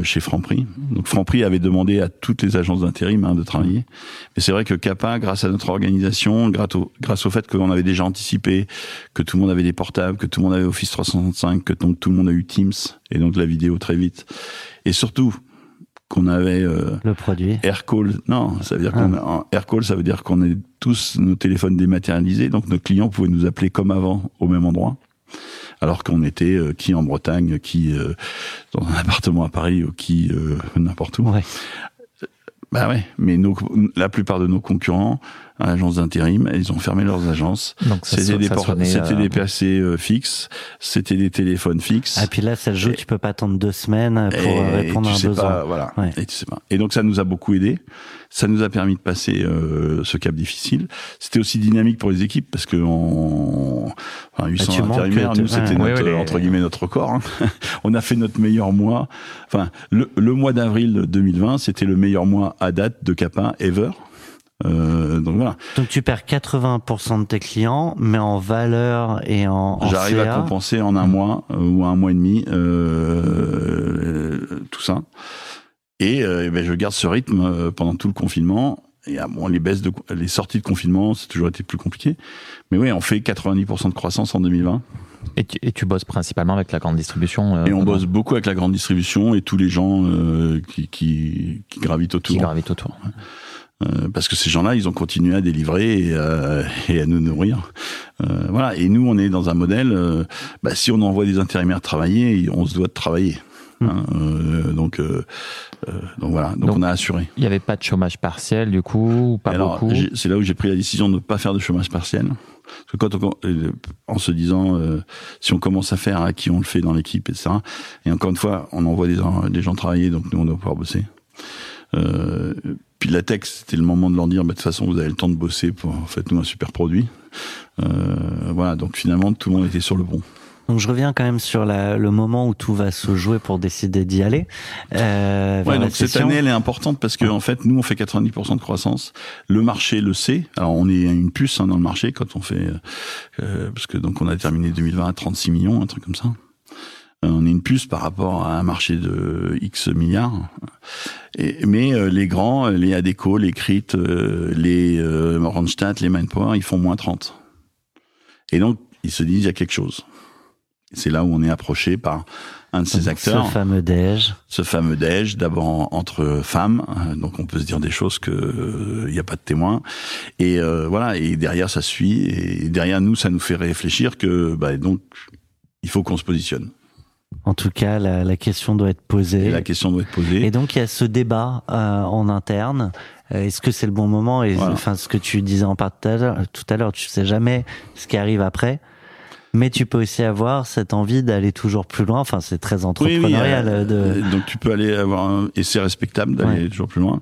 chez Franprix. Donc Franprix avait demandé à toutes les agences d'intérim hein, de travailler. Mais c'est vrai que Capa, grâce à notre organisation, grâce au, grâce au fait qu'on avait déjà anticipé, que tout le monde avait des portables, que tout le monde avait Office 365, que donc tout le monde a eu Teams et donc la vidéo très vite. Et surtout qu'on avait euh, le produit AirCall. Non, ça veut dire qu'on a AirCall, ça veut dire qu'on est tous nos téléphones dématérialisés, donc nos clients pouvaient nous appeler comme avant au même endroit alors qu'on était euh, qui en Bretagne, qui euh, dans un appartement à Paris, ou qui euh, n'importe où. Ouais. Bah ouais, mais nos, la plupart de nos concurrents, agences d'intérim, ils ont fermé leurs agences. C'était des, c'était des PC euh, fixes, c'était des téléphones fixes. Et puis là, ça joue, et, tu peux pas attendre deux semaines pour et, répondre et à un besoin. Pas, voilà. Ouais. Et tu sais pas. Et donc ça nous a beaucoup aidé. Ça nous a permis de passer euh, ce cap difficile. C'était aussi dynamique pour les équipes parce que on, enfin, 800 bah, intérimaires, nous c'était ouais, entre guillemets notre record. Hein. on a fait notre meilleur mois. Enfin, le, le mois d'avril 2020, c'était le meilleur mois à date de Capin ever. Euh, donc voilà. Donc tu perds 80% de tes clients, mais en valeur et en. en J'arrive à compenser en un mois euh, ou un mois et demi euh, tout ça. Et, euh, ben, je garde ce rythme pendant tout le confinement. Et ah, bon, les baisses de les sorties de confinement, c'est toujours été plus compliqué. Mais oui, on fait 90% de croissance en 2020. Et tu, et tu, bosses principalement avec la grande distribution euh, Et on bosse beaucoup avec la grande distribution et tous les gens euh, qui, qui, qui, gravitent autour. Qui gravitent autour. Ouais. Euh, parce que ces gens-là, ils ont continué à délivrer et, euh, et à nous nourrir. Euh, voilà. Et nous, on est dans un modèle. Bah, si on envoie des intérimaires travailler, on se doit de travailler. Hein, donc, donc voilà. Donc, donc, on a assuré. Il n'y avait pas de chômage partiel du coup, ou pas Alors, beaucoup. C'est là où j'ai pris la décision de ne pas faire de chômage partiel. Parce que quand on, en se disant, si on commence à faire, à qui on le fait dans l'équipe, etc. Et encore une fois, on envoie des, des gens travailler, donc nous, on doit pouvoir bosser. Euh, puis la tech, c'était le moment de leur dire, bah, de toute façon, vous avez le temps de bosser pour, faites-nous un super produit. Euh, voilà, donc finalement, tout le monde était sur le bon. Donc je reviens quand même sur la, le moment où tout va se jouer pour décider d'y aller. Euh, ouais, donc cette année elle est importante parce que en fait nous on fait 90% de croissance. Le marché le sait. Alors on est une puce hein, dans le marché quand on fait euh, parce que donc on a terminé 2020 à 36 millions, un truc comme ça. Euh, on est une puce par rapport à un marché de X milliards. Et, mais euh, les grands, les Adeco, les Crit, euh, les euh, Randstad, les Mindpower, ils font moins 30. Et donc ils se disent il y a quelque chose. C'est là où on est approché par un de ces acteurs. Ce fameux Dej. Ce fameux Dej, d'abord entre femmes, donc on peut se dire des choses que il euh, n'y a pas de témoins. Et euh, voilà, et derrière ça suit, et derrière nous ça nous fait réfléchir que bah, donc il faut qu'on se positionne. En tout cas, la, la, question doit être posée. Et la question doit être posée. Et donc il y a ce débat euh, en interne. Est-ce que c'est le bon moment? Et voilà. enfin, ce que tu disais en part tout à l'heure, tu sais jamais ce qui arrive après. Mais tu peux aussi avoir cette envie d'aller toujours plus loin. Enfin, c'est très entrepreneurial. Oui, oui, euh, de... Donc tu peux aller avoir un... et c'est respectable d'aller ouais. toujours plus loin.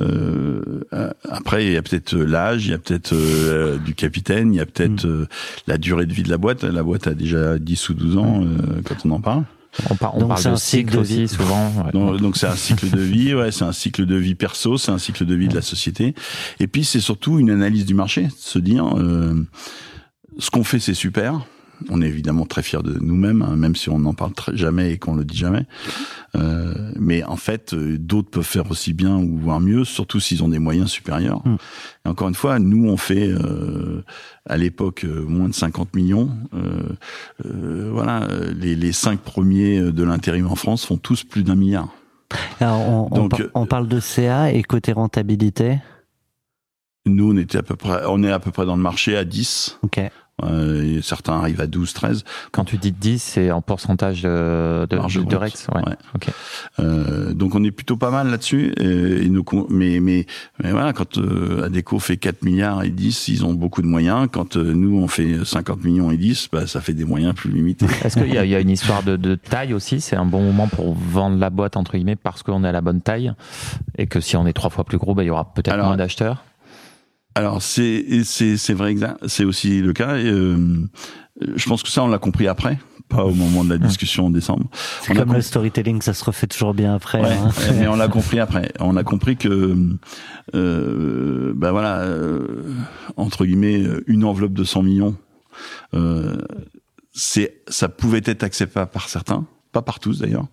Euh, après, il y a peut-être l'âge, il y a peut-être euh, du capitaine, il y a peut-être mm. la durée de vie de la boîte. La boîte a déjà 10 ou 12 ans quand on en parle. On, par, on donc parle de cycle, cycle aussi souvent. Ouais. Donc, donc c'est un cycle de vie, ouais, c'est un cycle de vie perso, c'est un cycle de vie de la société. Et puis c'est surtout une analyse du marché, se dire ce qu'on fait c'est super on est évidemment très fiers de nous-mêmes, hein, même si on n'en parle très, jamais et qu'on le dit jamais. Euh, mais en fait, d'autres peuvent faire aussi bien ou voire mieux, surtout s'ils ont des moyens supérieurs. Mm. Et encore une fois, nous, on fait euh, à l'époque moins de 50 millions. Euh, euh, voilà, les, les cinq premiers de l'intérim en France font tous plus d'un milliard. Alors, on, Donc, on, par, on parle de CA et côté rentabilité? Nous, on était à peu près, on est à peu près dans le marché à 10. Ok. Euh, certains arrivent à 12, 13. Quand tu dis 10, c'est en pourcentage de, de, de Rex ouais. ouais. Okay. Euh, donc on est plutôt pas mal là-dessus. Et, nous, mais, mais, mais voilà, quand euh, Adeco fait 4 milliards et 10, ils ont beaucoup de moyens. Quand euh, nous, on fait 50 millions et 10, bah, ça fait des moyens plus limités. Est-ce qu'il y, y, a une histoire de, de taille aussi? C'est un bon moment pour vendre la boîte, entre guillemets, parce qu'on est à la bonne taille et que si on est trois fois plus gros, bah, il y aura peut-être moins d'acheteurs? Alors c'est c'est c'est vrai c'est aussi le cas. Et, euh, je pense que ça on l'a compris après, pas au moment de la discussion en décembre. C'est comme le storytelling, ça se refait toujours bien après. Ouais, hein. mais on l'a compris après. On a compris que euh, ben voilà euh, entre guillemets une enveloppe de 100 millions, euh, c'est ça pouvait être acceptable par certains, pas par tous d'ailleurs,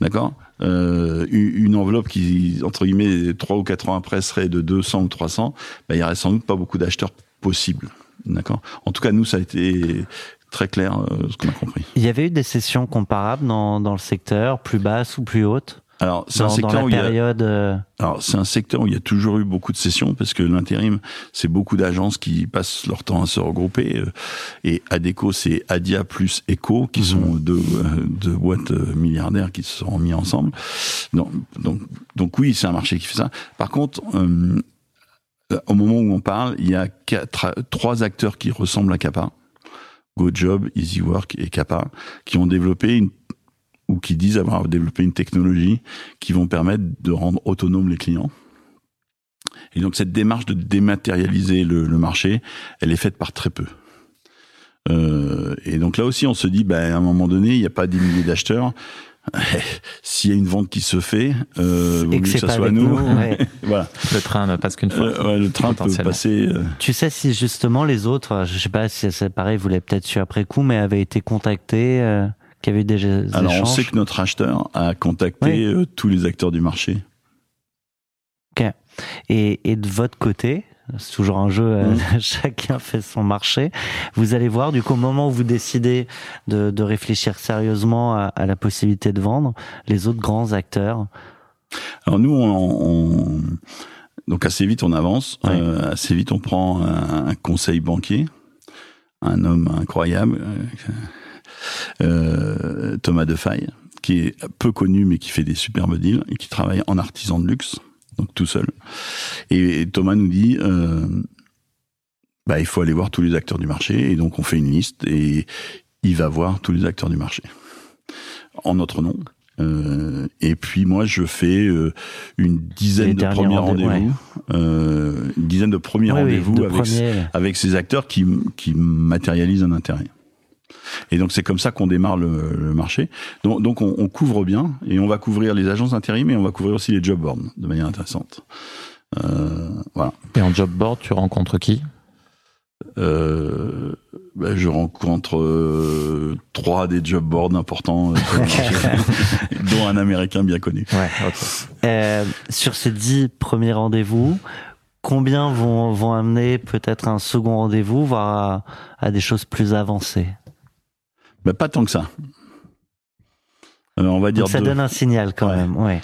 d'accord? Euh, une enveloppe qui, entre guillemets, trois ou quatre ans après serait de 200 ou 300, ben, il y aurait sans doute pas beaucoup d'acheteurs possibles. D'accord? En tout cas, nous, ça a été très clair euh, ce qu'on a compris. Il y avait eu des sessions comparables dans, dans le secteur, plus basses ou plus hautes alors, c'est un secteur où il y a... Alors, c'est un secteur où il y a toujours eu beaucoup de sessions parce que l'intérim, c'est beaucoup d'agences qui passent leur temps à se regrouper. Et Adeco, c'est Adia plus Eco, qui mmh. sont deux, deux boîtes milliardaires qui se sont mis ensemble. Donc, donc, donc oui, c'est un marché qui fait ça. Par contre, euh, au moment où on parle, il y a quatre, trois acteurs qui ressemblent à Kappa. GoJob, EasyWork et Kappa, qui ont développé une ou qui disent avoir développé une technologie qui vont permettre de rendre autonomes les clients. Et donc cette démarche de dématérialiser le, le marché, elle est faite par très peu. Euh, et donc là aussi, on se dit, bah, à un moment donné, il n'y a pas des milliers d'acheteurs. S'il y a une vente qui se fait, euh, et que, que ça soit nous. nous ouais. voilà. Le train ne passe qu'une fois. Euh, ouais, le train peut passer. Euh... Tu sais si justement les autres, je sais pas si c'est pareil, vous l'avez peut-être su après coup, mais avaient été contactés. Qu'il y avait des Alors échanges. on sait que notre acheteur a contacté Oui. euh, tous les acteurs du marché. Ok. Et, et de votre côté, c'est toujours un jeu, euh, Mm. chacun fait son marché. Vous allez voir, du coup, au moment où vous décidez de, de réfléchir sérieusement à, à la possibilité de vendre, les autres grands acteurs. Alors nous, on, on- donc assez vite on avance, euh, assez vite on prend un, un conseil banquier, un homme incroyable, euh, euh, Thomas Defaille, qui est peu connu mais qui fait des superbes deals et qui travaille en artisan de luxe, donc tout seul. Et, Thomas nous dit, euh, bah, il faut aller voir tous les acteurs du marché. Et donc, on fait une liste et il va voir tous les acteurs du marché. En notre nom. Euh, et puis moi, je fais euh, une dizaine de premiers rendez- rendez-vous, euh, une dizaine de premiers Oui, rendez-vous de avec, premiers. avec ces acteurs qui, qui matérialisent un intérêt. Et donc c'est comme ça qu'on démarre le, le marché. Donc, donc on, on couvre bien et on va couvrir les agences d'intérim et on va couvrir aussi les job boards de manière intéressante. Euh, voilà. Et en job board, tu rencontres qui? Euh, ben, je rencontre euh, trois des job boards importants, euh, dont un américain bien connu. Ouais, sur ces dix premiers rendez-vous, combien vont, vont amener peut-être un second rendez-vous, voire à, à des choses plus avancées? Ben, pas tant que ça. Euh, on va dire Donc ça deux. donne un signal quand Ouais. même. Ouais.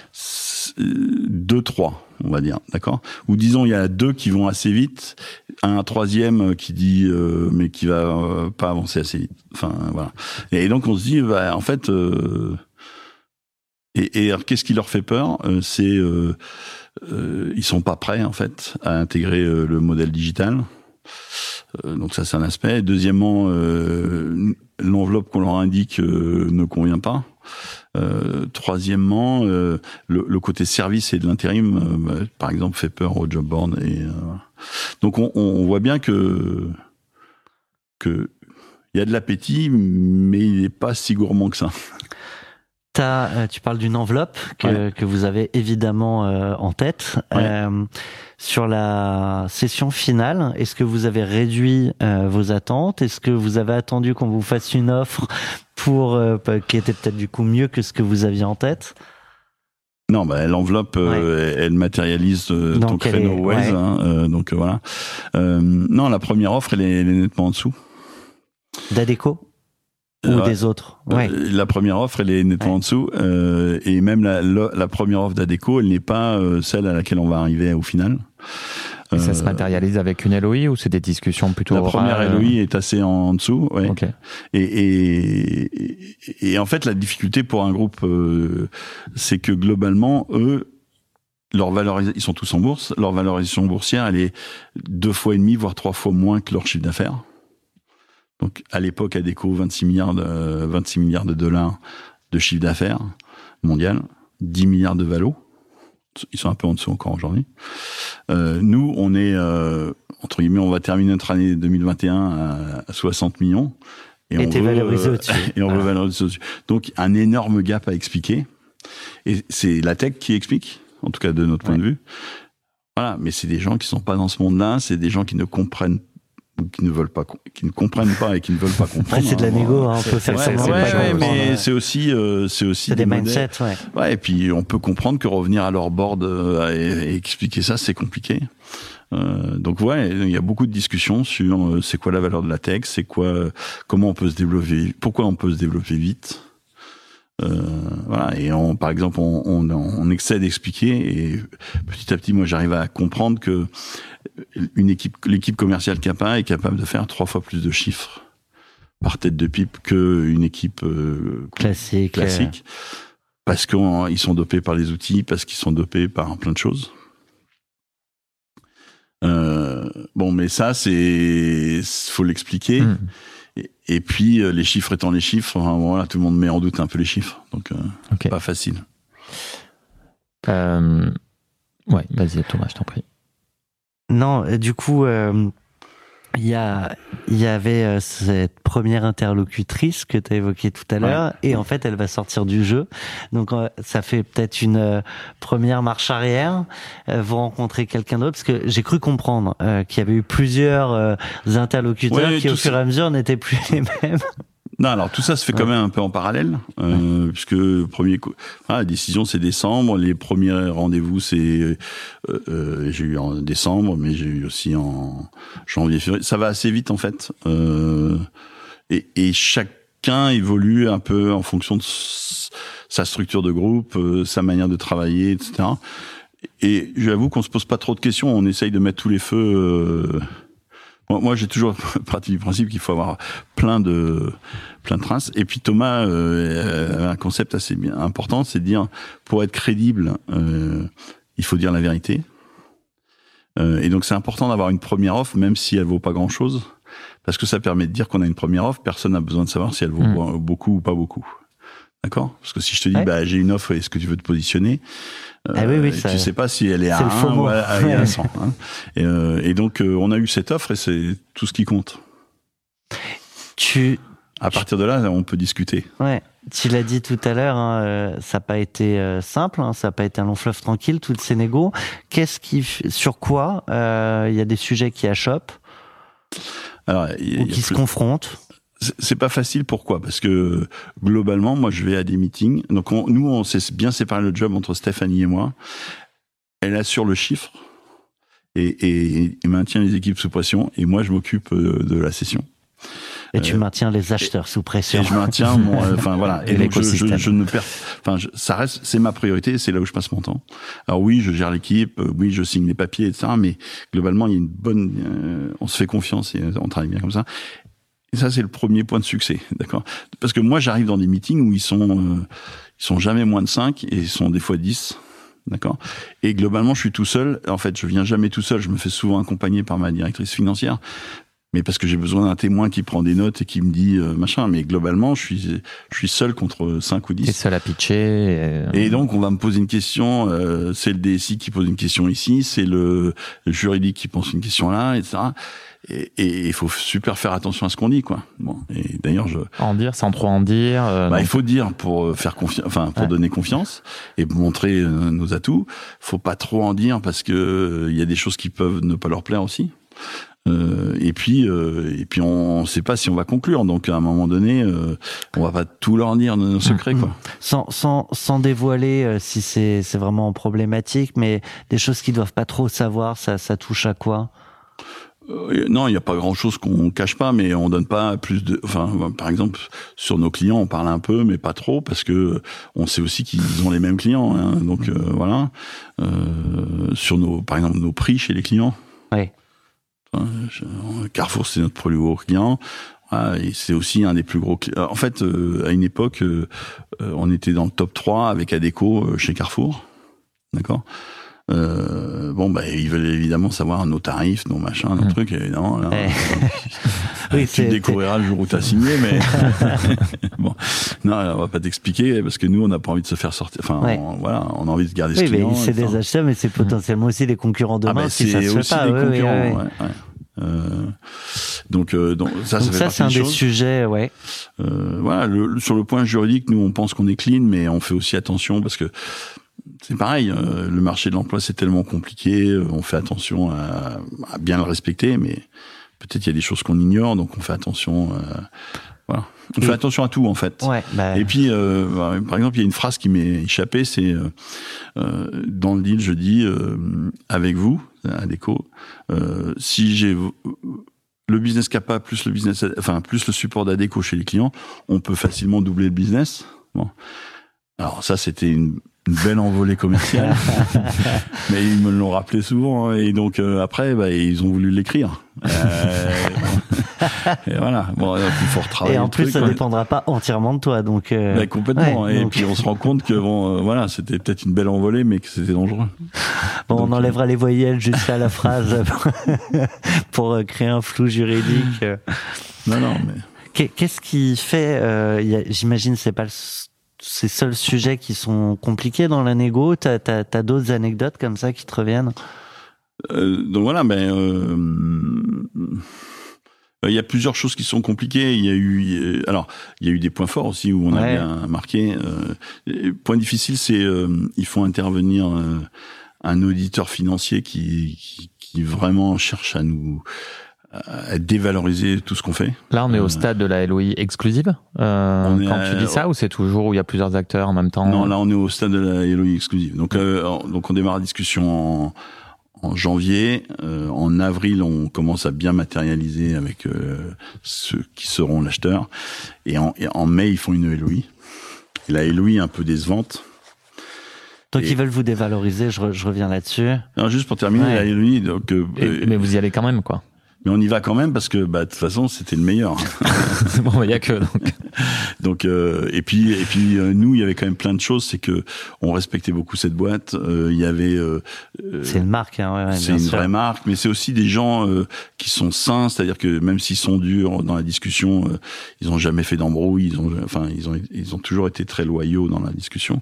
Euh, deux, trois, on va dire, d'accord? Ou disons, il y a deux qui vont assez vite, un troisième qui dit, euh, mais qui va euh, pas avancer assez vite. Enfin, voilà. Et donc, on se dit, bah, en fait, euh, et, et alors, qu'est-ce qui leur fait peur? C'est, euh, euh, ils sont pas prêts, en fait, à intégrer le modèle digital. Euh, donc ça, c'est un aspect. Deuxièmement, euh, l'enveloppe qu'on leur indique euh, ne convient pas. Troisièmement, le, côté service et de l'intérim, bah, par exemple, fait peur au job board. Et, donc on, voit bien que que il y a de l'appétit, mais il n'est pas si gourmand que ça. Euh, tu parles d'une enveloppe que, que vous avez évidemment euh, en tête. Ouais. Euh, sur la session finale, est-ce que vous avez réduit euh, vos attentes? Est-ce que vous avez attendu qu'on vous fasse une offre pour qui était peut-être du coup mieux que ce que vous aviez en tête? Non, bah, l'enveloppe, euh, elle, matérialise euh, Donc, ton créneau est- Waze. ouais. hein, euh, donc voilà. Non, la première offre, elle est, elle est nettement en dessous. D'Adeco? Ou Euh, des autres Ouais. Euh, La première offre, elle est nettement Ouais. en dessous. euh, et même la, la, la première offre d'Adeco, elle n'est pas euh, celle à laquelle on va arriver au final. Et ça se Euh, matérialise avec une LOI ou c'est des discussions plutôt La première LOI est assez en, en dessous, ouais. Ok. Et, et, et- et en fait, la difficulté pour un groupe, euh, c'est que globalement, eux, leur valorisation, ils sont tous en bourse, leur valorisation boursière, elle est deux fois et demi, voire trois fois moins que leur chiffre d'affaires. Donc, à l'époque, Adeco, 26 milliards de, 26 milliards de dollars de chiffre d'affaires mondial, 10 milliards de valo. Ils sont un peu en dessous encore aujourd'hui. Euh, nous, on est, euh, entre guillemets, on va terminer notre année 2021 à, à 60 millions. Et on t'es veut, valorisé euh, au-dessus. Et on veut Voilà. valoriser au-dessus. Donc, un énorme gap à expliquer. Et c'est la tech qui explique, en tout cas de notre point de vue. Voilà, mais c'est des gens qui sont pas dans ce monde-là, c'est des gens qui ne comprennent qui ne veulent pas, qui ne comprennent pas et qui ne veulent pas comprendre. Après, c'est de la hein. négo, hein, on peut c'est- faire Ouais, ouais, chaud, mais ouais. c'est aussi, euh, c'est aussi des modèles- mindsets, ouais. Ouais, et puis on peut comprendre que revenir à leur board euh, et, et expliquer ça, c'est compliqué. Euh, donc ouais, il y a beaucoup de discussions sur euh, c'est quoi la valeur de la tech, c'est quoi, comment on peut se développer, pourquoi on peut se développer vite. Euh, voilà, et on, par exemple, on, on, on essaie d'expliquer et petit à petit, moi, j'arrive à comprendre que une équipe, l'équipe commerciale Kappa est capable de faire trois fois plus de chiffres par tête de pipe qu'une équipe euh, Classique. euh, classique parce qu'ils sont dopés par les outils, parce qu'ils sont dopés par plein de choses. Euh, bon, mais ça, c'est faut l'expliquer. Hmm. Et, et puis les chiffres étant les chiffres, hein, voilà, tout le monde met en doute un peu les chiffres, donc euh, Ok. pas facile. Euh, ouais, vas-y Thomas, je t'en prie. Non, euh, du coup, euh, il y, a, il y avait euh, cette première interlocutrice que tu as évoquée tout à l'heure, et en fait, elle va sortir du jeu. Donc, euh, ça fait peut-être une euh, première marche arrière. Vous rencontrez quelqu'un d'autre, parce que j'ai cru comprendre euh, qu'il y avait eu plusieurs euh, interlocuteurs Ouais, qui, au fur et à mesure, n'étaient plus les mêmes. Non, alors tout ça se fait quand même un peu en parallèle, euh, puisque premier, co- voilà, la décision c'est décembre, les premiers rendez-vous c'est, euh, euh, j'ai eu en décembre, mais j'ai eu aussi en janvier, février. Ça va assez vite en fait, euh, et, et chacun évolue un peu en fonction de sa structure de groupe, euh, sa manière de travailler, etc. Et j'avoue qu'on se pose pas trop de questions, on essaye de mettre tous les feux. Euh, moi, moi, j'ai toujours parti du principe qu'il faut avoir plein de plein de traces. Et puis Thomas euh, avait un concept assez bien important, c'est de dire pour être crédible, euh, il faut dire la vérité. Euh, et donc c'est important d'avoir une première offre, même si elle vaut pas grand-chose, parce que ça permet de dire qu'on a une première offre. Personne n'a besoin de savoir si elle vaut Mm. beaucoup ou pas beaucoup. D'accord? Parce que si je te dis, Ouais. bah, j'ai une offre, est-ce que tu veux te positionner Ah oui, oui, Euh, ça- Tu sais pas si elle est à c'est le 1 FOMO. ou à, à- et à Ouais. 100. hein. Et, euh, et donc, euh, on a eu cette offre et c'est tout ce qui compte. Tu, À partir de là, on peut discuter. ouais, tu l'as dit tout à l'heure, hein, ça n'a pas été simple, hein, ça n'a pas été un long fleuve tranquille, toutes ces négos. Qu'est-ce qui, sur quoi euh, il y a des sujets qui achoppent Alors, il y a- ou il y a qui se confrontent? C'est- pas facile, pourquoi? Parce que globalement, moi, je vais à des meetings. Donc, on- nous, on s'est bien séparé le job entre Stéphanie et moi. Elle assure le chiffre et, et- et maintient les équipes sous pression. Et moi, je m'occupe euh, de la session. et tu Euh, maintiens les acheteurs sous pression. Et je maintiens mon, euh, enfin voilà. Et donc, je, je, je ne perds, enfin, ça reste, c'est ma priorité, c'est là où je passe mon temps. Alors oui, je gère l'équipe, oui, je signe les papiers, etc. Mais globalement, il y a une bonne, euh, on se fait confiance et on travaille bien comme ça. Et ça, c'est le premier point de succès, d'accord? Parce que moi, j'arrive dans des meetings où ils sont, euh, ils sont jamais moins de 5 et ils sont des fois 10. D'accord? Et globalement, je suis tout seul. En fait, je viens jamais tout seul. Je me fais souvent accompagner par ma directrice financière. Mais parce que j'ai besoin d'un témoin qui prend des notes et qui me dit euh, machin. Mais globalement, je suis, je suis seul contre 5 ou 10. T'es seul à pitcher. et- Et donc, on va me poser une question. euh, c'est le DSI qui pose une question ici, c'est le, juridique qui pose une question là, etc. Et il faut super faire attention à ce qu'on dit, quoi. Bon. Et d'ailleurs, je, En dire, sans trop en dire. euh, bah, il faut dire pour euh, faire confiance, enfin pour Ouais. donner confiance et montrer euh, nos atouts. Faut pas trop en dire parce que euh, il y a des choses qui peuvent ne pas leur plaire aussi. Euh, et puis euh, et puis on ne sait pas si on va conclure. Donc à un moment donné, euh, on va pas tout leur dire nos secrets, quoi. Sans, sans, sans dévoiler si c'est c'est vraiment problématique, mais des choses qu'ils doivent pas trop savoir, ça, ça touche à quoi? Euh, non, il n'y a pas grand-chose qu'on cache pas, mais on donne pas plus de. Enfin, par exemple, sur nos clients, on parle un peu, mais pas trop, parce que on sait aussi qu'ils ont les mêmes clients. hein. donc euh, voilà. Euh, sur nos, par exemple, nos prix chez les clients. Ouais. Enfin, je- Carrefour, c'est notre plus gros client. C'est aussi un des plus gros clients. En fait, euh, à une époque, euh, on était dans le top 3 avec Adeco euh, chez Carrefour. D'accord? Euh, bon, bah, ils veulent évidemment savoir nos tarifs, nos machins, nos Mm. trucs, évidemment. Là, oui, Oui, tu découvriras le jour où tu as signé, mais bon, non, on va pas t'expliquer parce que nous, on n'a pas envie de se faire sortir. Enfin, Ouais. on, voilà, on a envie de garder ce Oui, mais c'est des acheteurs, mais c'est potentiellement aussi des concurrents Ah, demain bah, si ça c'est se fait aussi pas. des Oui, concurrents. oui. ouais, ouais. Euh, donc, euh, donc ça, Donc ça fait ça, partie c'est un des sujets, ouais. Euh, voilà, le- sur le point juridique, nous, on pense qu'on est clean, mais on fait aussi attention parce que c'est pareil. euh, le marché de l'emploi, c'est tellement compliqué. euh, On fait attention à, à bien le respecter, mais peut-être il y a des choses qu'on ignore, donc on fait attention. euh, voilà, on Et- fait attention à tout en fait. Ouais, bah, Et puis, euh, bah, par exemple, il y a une phrase qui m'est échappée, c'est euh, euh, dans le deal, je dis euh, avec vous, à Déco, euh, si j'ai le business capa plus le business, enfin plus le support d'Adeco chez les clients, on peut facilement doubler le business. Bon, alors ça, c'était une, une belle envolée commerciale, mais ils me l'ont rappelé souvent, hein, et donc euh, après, bah, ils ont voulu l'écrire. Euh, et voilà. Bon, il faut retravailler. et en plus, truc, ça ouais. dépendra pas entièrement de toi, donc. euh, Bah, complètement. ouais, et donc- puis on se rend compte que bon, euh, voilà, c'était peut-être une belle envolée, mais que c'était dangereux. Bon, on enlèvera les voyelles jusqu'à la phrase pour créer un flou juridique. Non, non, mais Qu'est- Qu'est-ce qui fait euh, J'imagine c'est pas le ces seuls sujets qui sont compliqués dans la négo. T'as as, d'autres anecdotes comme ça qui te reviennent? Euh, donc voilà, ben. euh, il y a plusieurs choses qui sont compliquées. Il y a eu, alors, il y a eu des points forts aussi où on a bien marqué. Euh, point difficile, c'est euh, il faut intervenir un auditeur financier qui, qui, qui vraiment cherche à nous à dévaloriser tout ce qu'on fait. Là, on est Euh, au stade de la LOI exclusive. Euh, quand à- tu dis ça, ou c'est toujours où il y a plusieurs acteurs en même temps Non, là, on est au stade de la LOI exclusive. Donc, euh, donc on démarre la discussion en, en janvier. Euh, en avril, on commence à bien matérialiser avec euh, ceux qui seront l'acheteurs. Et en, et en mai, ils font une LOI. Et la LOI est un peu décevante. Donc Et- ils veulent vous dévaloriser. Je, re- je reviens là-dessus. Juste pour terminer, Ouais. la LOI, donc, euh, Et- euh, mais vous y allez quand même, quoi. Mais on y va quand même parce que, bah, de toute façon, c'était le meilleur. bon, il y a que. Donc. Donc euh, et puis et puis euh, nous il y avait quand même plein de choses, c'est que on respectait beaucoup cette boîte. Euh, il y avait euh, euh, C'est une marque, hein, ouais, ouais, c'est une sûr. vraie marque, mais c'est aussi des gens euh, qui sont sains, c'est-à-dire que même s'ils sont durs dans la discussion, euh, ils ont jamais fait d'embrouille, ils ont, enfin, ils ont, ils ont toujours été très loyaux dans la discussion.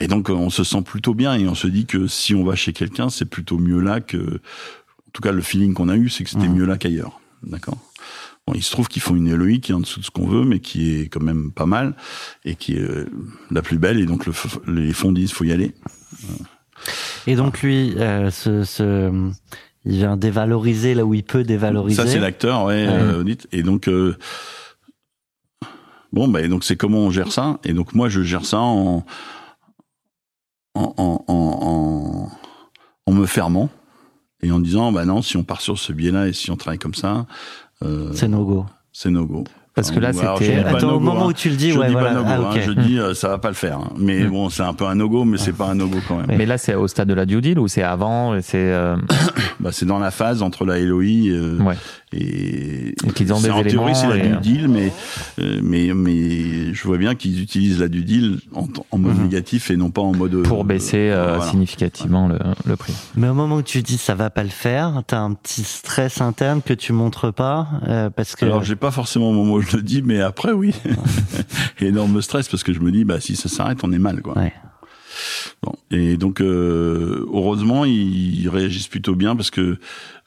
Et donc, on se sent plutôt bien et on se dit que si on va chez quelqu'un, c'est plutôt mieux là que, tout cas, le feeling qu'on a eu, c'est que c'était Mhm. mieux là qu'ailleurs. D'accord? Bon, il se trouve qu'ils font une Eloï qui est en dessous de ce qu'on veut, mais qui est quand même pas mal et qui est euh, la plus belle. Et donc, le, les fonds disent faut y aller. Et donc lui, euh, ce, ce- il vient dévaloriser là où il peut dévaloriser. Ça, c'est l'acteur, ouais, Ouais. euh. Et donc, euh, bon, bah, donc c'est comment on gère ça. Et donc moi, je gère ça en en, en, en, en, en me fermant et en disant, bah non, si on part sur ce biais-là et si on travaille comme ça, euh, C'est no go. c'est no go. Parce que là, c'était- Attends, au moment hein. où tu le dis, je ouais, dis voilà. pas no go, Ah, hein. je dis euh, ça va pas le faire. hein. Mais Mm. bon, c'est un peu un no go, mais c'est pas un no go quand même. Mais là, c'est au stade de la due deal ou c'est avant et c'est euh, Bah, c'est dans la phase entre la LOI euh, ouais. et, Et qu'ils ont des en théorie c'est la due et- deal mais euh, mais mais je vois bien qu'ils utilisent la due deal en, en mode Mhm. négatif et non pas en mode pour baisser euh, voilà. significativement le, le prix. Mais au moment où tu dis ça va pas le faire, t'as un petit stress interne que tu montres pas euh, parce que alors j'ai pas forcément au moment où je le dis mais après oui énorme stress parce que je me dis bah si ça s'arrête on est mal quoi Ouais. Bon. et donc euh, heureusement ils, ils réagissent plutôt bien parce que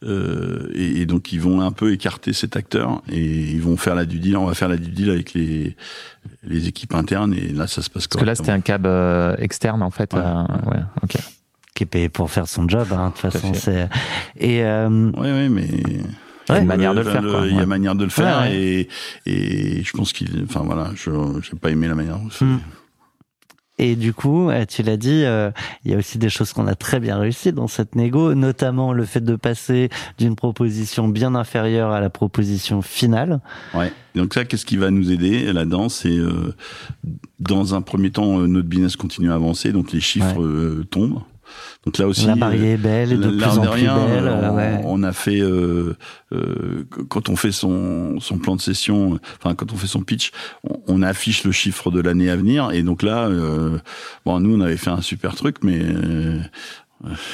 euh, et, et donc ils vont un peu écarter cet acteur et ils vont faire la due deal on va faire la due deal avec les les équipes internes et là ça se passe Parce que là, c'était un cab euh, externe en fait. Ouais. euh, ouais, ok. qui est payé pour faire son job. Hein, de toute façon, c'est et euh, Oui, oui, mais Il y a une manière de le faire, quoi. Il y a Ouais. manière de le faire Ouais, et et je pense qu'il, enfin voilà, je j'ai pas aimé la manière. Hmm. Et du coup, euh, tu l'as dit, euh, il y a aussi des choses qu'on a très bien réussi dans cette négo, notamment le fait de passer d'une proposition bien inférieure à la proposition finale. Ouais. Donc ça, qu'est-ce qui va nous aider là-dedans? C'est euh, dans un premier temps, notre business continue à avancer, donc les chiffres euh, tombent. Donc là aussi, la est belle, et de plus en de plus rien, belle. on, euh, ouais. on a fait euh, euh, quand on fait son son plan de session, enfin quand on fait son pitch, on, on affiche le chiffre de l'année à venir et donc là, euh, bon nous on avait fait un super truc, mais euh,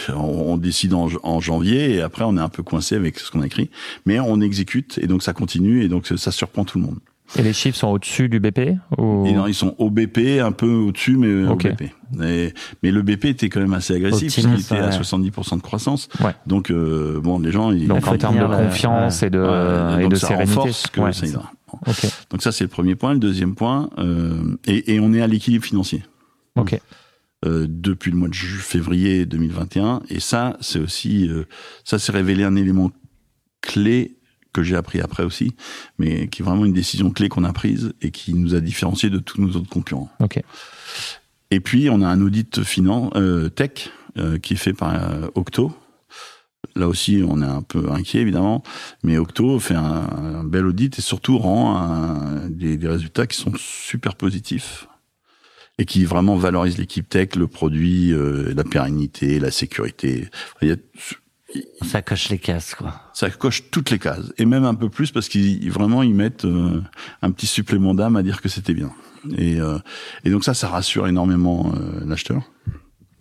on, on décide en, en janvier et après on est un peu coincé avec ce qu'on a écrit, mais on exécute et donc ça continue et donc ça surprend tout le monde. Et les chiffres sont au-dessus du BP ou... Et non, ils sont au BP, un peu au-dessus, mais au BP. Et- mais le BP était quand même assez agressif, puisqu'il était à ouais. 70% de croissance. Ouais. Donc, euh, bon, les gens, ils, Donc en termes de la- confiance et de, Ouais, et donc de ça sérénité. renforce que Ouais, ça ira. Bon. Ok. Donc ça, c'est le premier point. Le deuxième point, euh, et, et on est à l'équilibre financier. Ok. euh, depuis le mois de février 2021. Et ça, c'est aussi, euh, ça s'est révélé un élément clé que j'ai appris après aussi, mais qui est vraiment une décision clé qu'on a prise et qui nous a différenciés de tous nos autres concurrents. Ok. Et puis, on a un audit finan euh, tech euh, qui est fait par euh, Octo. Là aussi, on est un peu inquiet, évidemment, mais Octo fait un, un bel audit et surtout rend un- des, des résultats qui sont super positifs et qui vraiment valorisent l'équipe tech, le produit, euh, la pérennité, la sécurité. Il y a- Ça coche les cases, quoi. ça coche toutes les cases et même un peu plus parce qu'ils vraiment ils mettent euh, un petit supplément d'âme à dire que c'était bien et, euh, et donc ça ça rassure énormément euh, l'acheteur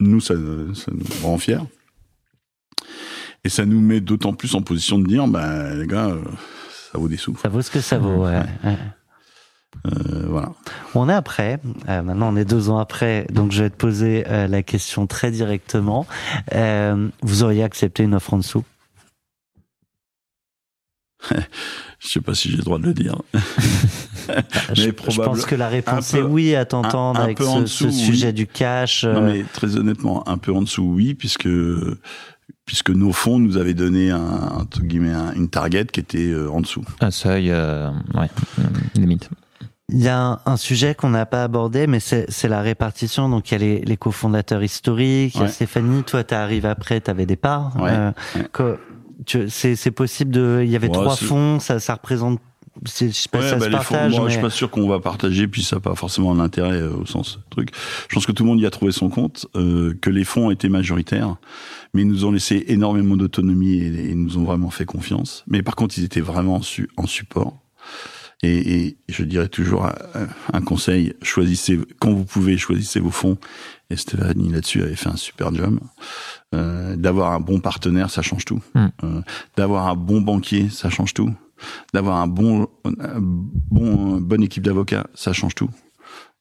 nous ça, ça nous rend fiers et ça nous met d'autant plus en position de dire bah les gars euh, ça vaut des sous Ça vaut ce que ça vaut, ouais. ouais. Euh, voilà On est après. Euh, maintenant, on est deux ans après. Donc, je vais te poser euh, la question très directement. Euh, vous auriez accepté une offre en dessous? Je sais pas si j'ai le droit de le dire je, je probable- pense que la réponse est oui à t'entendre avec peu en ce, dessous, ce oui. sujet du cash. non mais très honnêtement un peu en dessous oui puisque puisque nos fonds nous avaient donné un, entre guillemets un- une target qui était en dessous Un seuil, euh, ouais, limite. Il y a un, un sujet qu'on n'a pas abordé, mais c'est la répartition. Donc, il y a les, les cofondateurs historiques. Il y a. Stéphanie, toi, tu arrives après, tu avais des parts. Ouais, Euh, ouais. C'est possible de. Il y avait trois fonds, ça, ça représente. Je sais pas si Ouais, ça bah, se les fonds, partage. moi, je mais- suis pas sûr qu'on va partager, puis ça n'a pas forcément l'intérêt euh, au sens truc. Je pense que tout le monde y a trouvé son compte, euh, que les fonds étaient majoritaires, mais ils nous ont laissé énormément d'autonomie et, et nous ont vraiment fait confiance. Mais par contre, ils étaient vraiment en, su- en support. Et, et je dirais toujours un, un conseil choisissez quand vous pouvez, choisissez vos fonds. Et Stéphanie là-dessus avait fait un super job. Euh, d'avoir un bon partenaire, ça change tout. Mm. Euh, d'avoir un bon banquier, ça change tout. D'avoir un bon, un bon, bonne équipe d'avocats, ça change tout.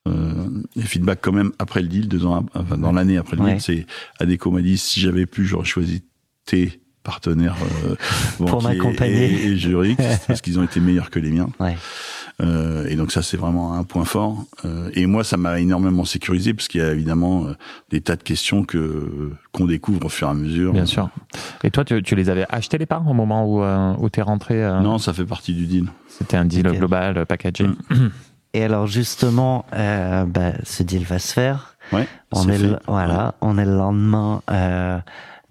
Euh, les feedbacks quand même après le deal, deux ans, enfin, dans l'année après le Ouais. deal, c'est Adeco m'a dit si j'avais pu, j'aurais choisi tes partenaires euh, Pour m'accompagner. et, et parce qu'ils ont été meilleurs que les miens. Ouais. Euh, et donc ça c'est vraiment un point fort. Euh, et moi ça m'a énormément sécurisé parce qu'il y a évidemment euh, des tas de questions que qu'on découvre au fur et à mesure. Bien sûr. Et toi, tu, tu les avais achetés les parts au moment où, euh, où t'es rentré euh, Non, ça fait partie du deal. C'était un deal global, packagé. Mm. Et alors justement, euh, bah, ce deal va se faire. Ouais. On c'est est, le, voilà, on est le lendemain euh,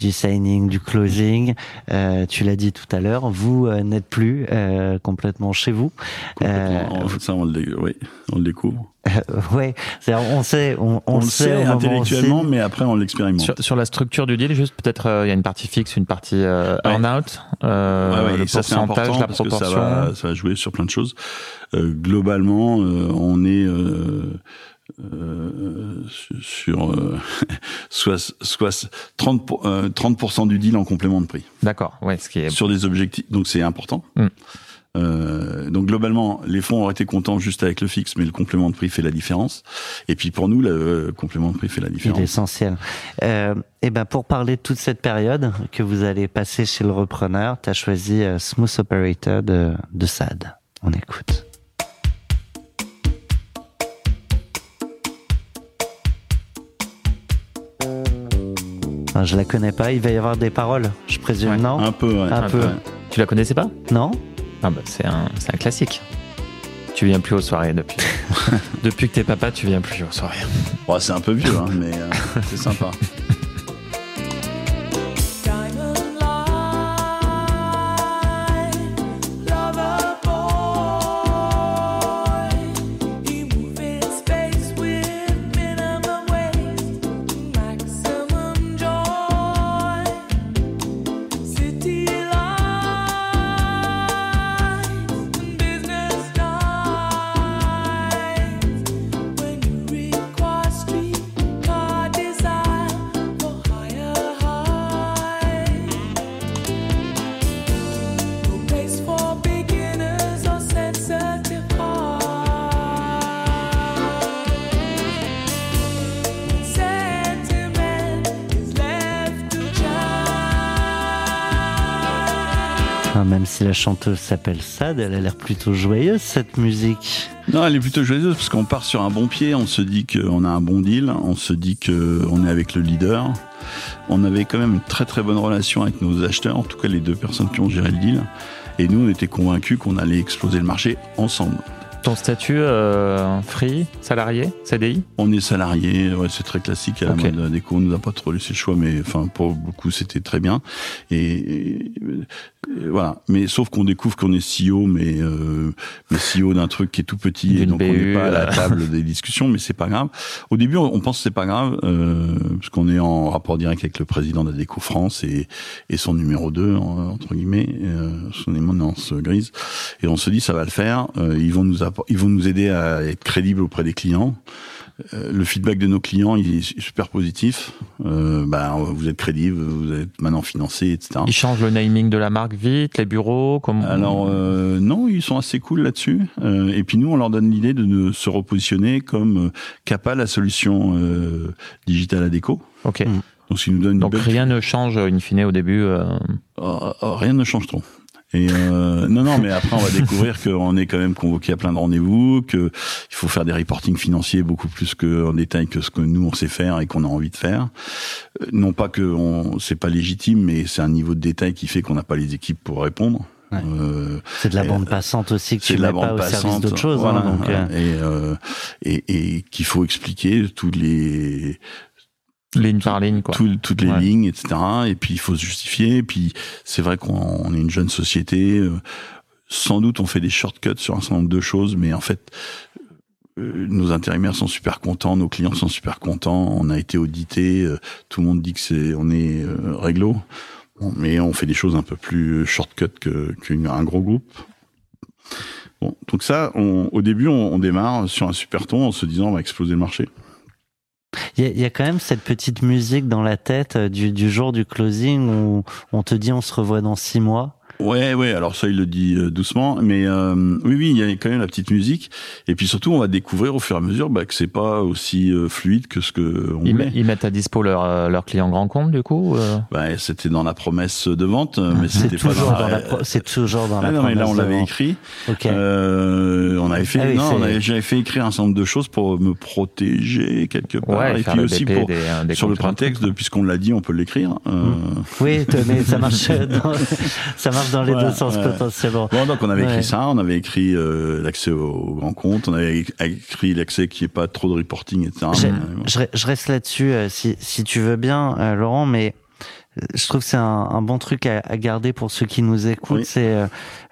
du signing, du closing. Euh, tu l'as dit tout à l'heure, vous euh, n'êtes plus euh, complètement chez vous. Complètement. Euh, En fait, ça on le, oui, on le découvre. Ouais, c'est-à-dire, on sait, on, on, On, le sait, intellectuellement, mais après on l'expérimente. Sur, sur la structure du deal, juste peut-être euh, il y a une partie fixe, une partie euh, Ouais. earn-out, euh, Ouais, ouais, le ça c'est pourcentage, important la parce que proportion. ça va, ça va jouer sur plein de choses. Euh, globalement, euh, on est euh, sur euh, soit, soit 30, pour- euh, 30% du deal en complément de prix D'accord, ouais, ce qui est sur des objectifs. Donc c'est important. Mm. Euh, donc globalement, les fonds auraient été contents juste avec le fixe, mais le complément de prix fait la différence. Et puis pour nous, le euh, complément de prix fait la Il est différence. essentiel. Et ben pour parler de toute cette période que vous allez passer chez le repreneur, tu as choisi Smooth Operator de, de SAD. On écoute. Enfin, je la connais pas. Il va y avoir des paroles, je présume, Ouais. non Un peu, ouais. Un peu. Tu la connaissais pas? Non Ah bah c'est un, c'est un classique. Tu viens plus aux soirées depuis. depuis que t'es papa, tu viens plus aux soirées. Bon, c'est un peu vieux, hein, mais euh, c'est sympa. Chanteuse s'appelle SAD, elle a l'air plutôt joyeuse cette musique. Non, elle est plutôt joyeuse parce qu'on part sur un bon pied, on se dit qu'on a un bon deal, on se dit qu'on est avec le leader. On avait quand même une très très bonne relation avec nos acheteurs, en tout cas les deux personnes qui ont géré le deal. Et nous, on était convaincus qu'on allait exploser le marché ensemble. Ton statut euh, free, salarié, CDI On est salarié, ouais, c'est très classique à la Ok. mode déco. On nous a pas trop laissé le choix, mais enfin pour beaucoup c'était très bien. Et, et- et voilà. Mais sauf qu'on découvre qu'on est CEO, mais mais CEO d'un truc qui est tout petit et donc on n'est pas à la euh. table des discussions. Mais c'est pas grave. Au début, on pense que c'est pas grave euh, parce qu'on est en rapport direct avec le président de la Déco France et et son numéro 2 entre guillemets, euh, son éminence grise. Et on se dit ça va le faire. Euh, ils vont nous appor- ils vont nous aider à être crédibles auprès des clients. Euh, le feedback de nos clients il est super positif. Euh, bah, vous êtes crédible, vous êtes maintenant financé, etc. Ils changent le naming de la marque vite, les bureaux, comme Alors euh, non, ils sont assez cool là-dessus. Euh, et puis nous, on leur donne l'idée de se repositionner comme Kappa, la solution euh, digitale à déco. Ok. Donc, ils nous donnent une Donc belle- rien ne change in fine au début. euh, Oh, oh, rien ne change trop. Et euh, non, non, mais après on va découvrir qu'on est quand même convoqué à plein de rendez-vous, que il faut faire des reportings financiers beaucoup plus que en détail que ce que nous on sait faire et qu'on a envie de faire. Euh, Non pas que on, c'est pas légitime, mais c'est un niveau de détail qui fait qu'on n'a pas les équipes pour répondre. Ouais. Euh, C'est de la bande euh, passante aussi que c'est tu de la mets pas bande au service passante, d'autre chose. voilà, hein, donc, voilà. et, euh, et, et qu'il faut expliquer tous les ligne par ligne, quoi. tout- toutes les Ouais. lignes, etc. Et puis il faut se justifier. Et puis c'est vrai qu'on on est une jeune société. euh, Sans doute on fait des shortcuts sur un certain nombre de choses, mais en fait euh, nos intérimaires sont super contents, nos clients sont super contents. On a été audité, euh, tout le monde dit que c'est on est réglo. Mais on fait des choses un peu plus shortcut que qu'un gros groupe. Bon, donc ça, on- au début, on, on démarre sur un super ton en se disant on va exploser le marché. Il y, y a quand même cette petite musique dans la tête euh, du, du jour du closing où on te dit on se revoit dans six mois. Ouais, ouais. Alors ça, il le dit euh, doucement, mais euh, oui, oui, il y a quand même la petite musique. Et puis surtout, on va découvrir au fur et à mesure bah, que c'est pas aussi euh, fluide que ce que on Ils, ils mettent à dispo leurs euh, leurs clients grand compte, du coup euh? Bah, c'était dans la promesse de vente, mais C'est c'était pas toujours dans dans la. c'est toujours dans Ah la non, mais là, on l'avait écrit. Ok. Euh, on avait fait, Ah oui, non, j'avais fait écrire un certain nombre de choses pour me protéger quelque part, Ouais, et puis aussi pour des, des sur le prétexte de puisqu'on l'a dit, on peut l'écrire. Oui, mais ça marche dans, ça marche dans les Voilà, deux sens potentiellement. Bon, donc on avait écrit ça, on avait écrit euh, l'accès au, au grand compte, on avait écrit l'accès qui est pas trop de reporting, etc. Je, reste là-dessus euh, si, si tu veux bien, euh, Laurent, mais euh, je trouve que c'est un, un bon truc à, à garder pour ceux qui nous écoutent. Oui. C'est euh,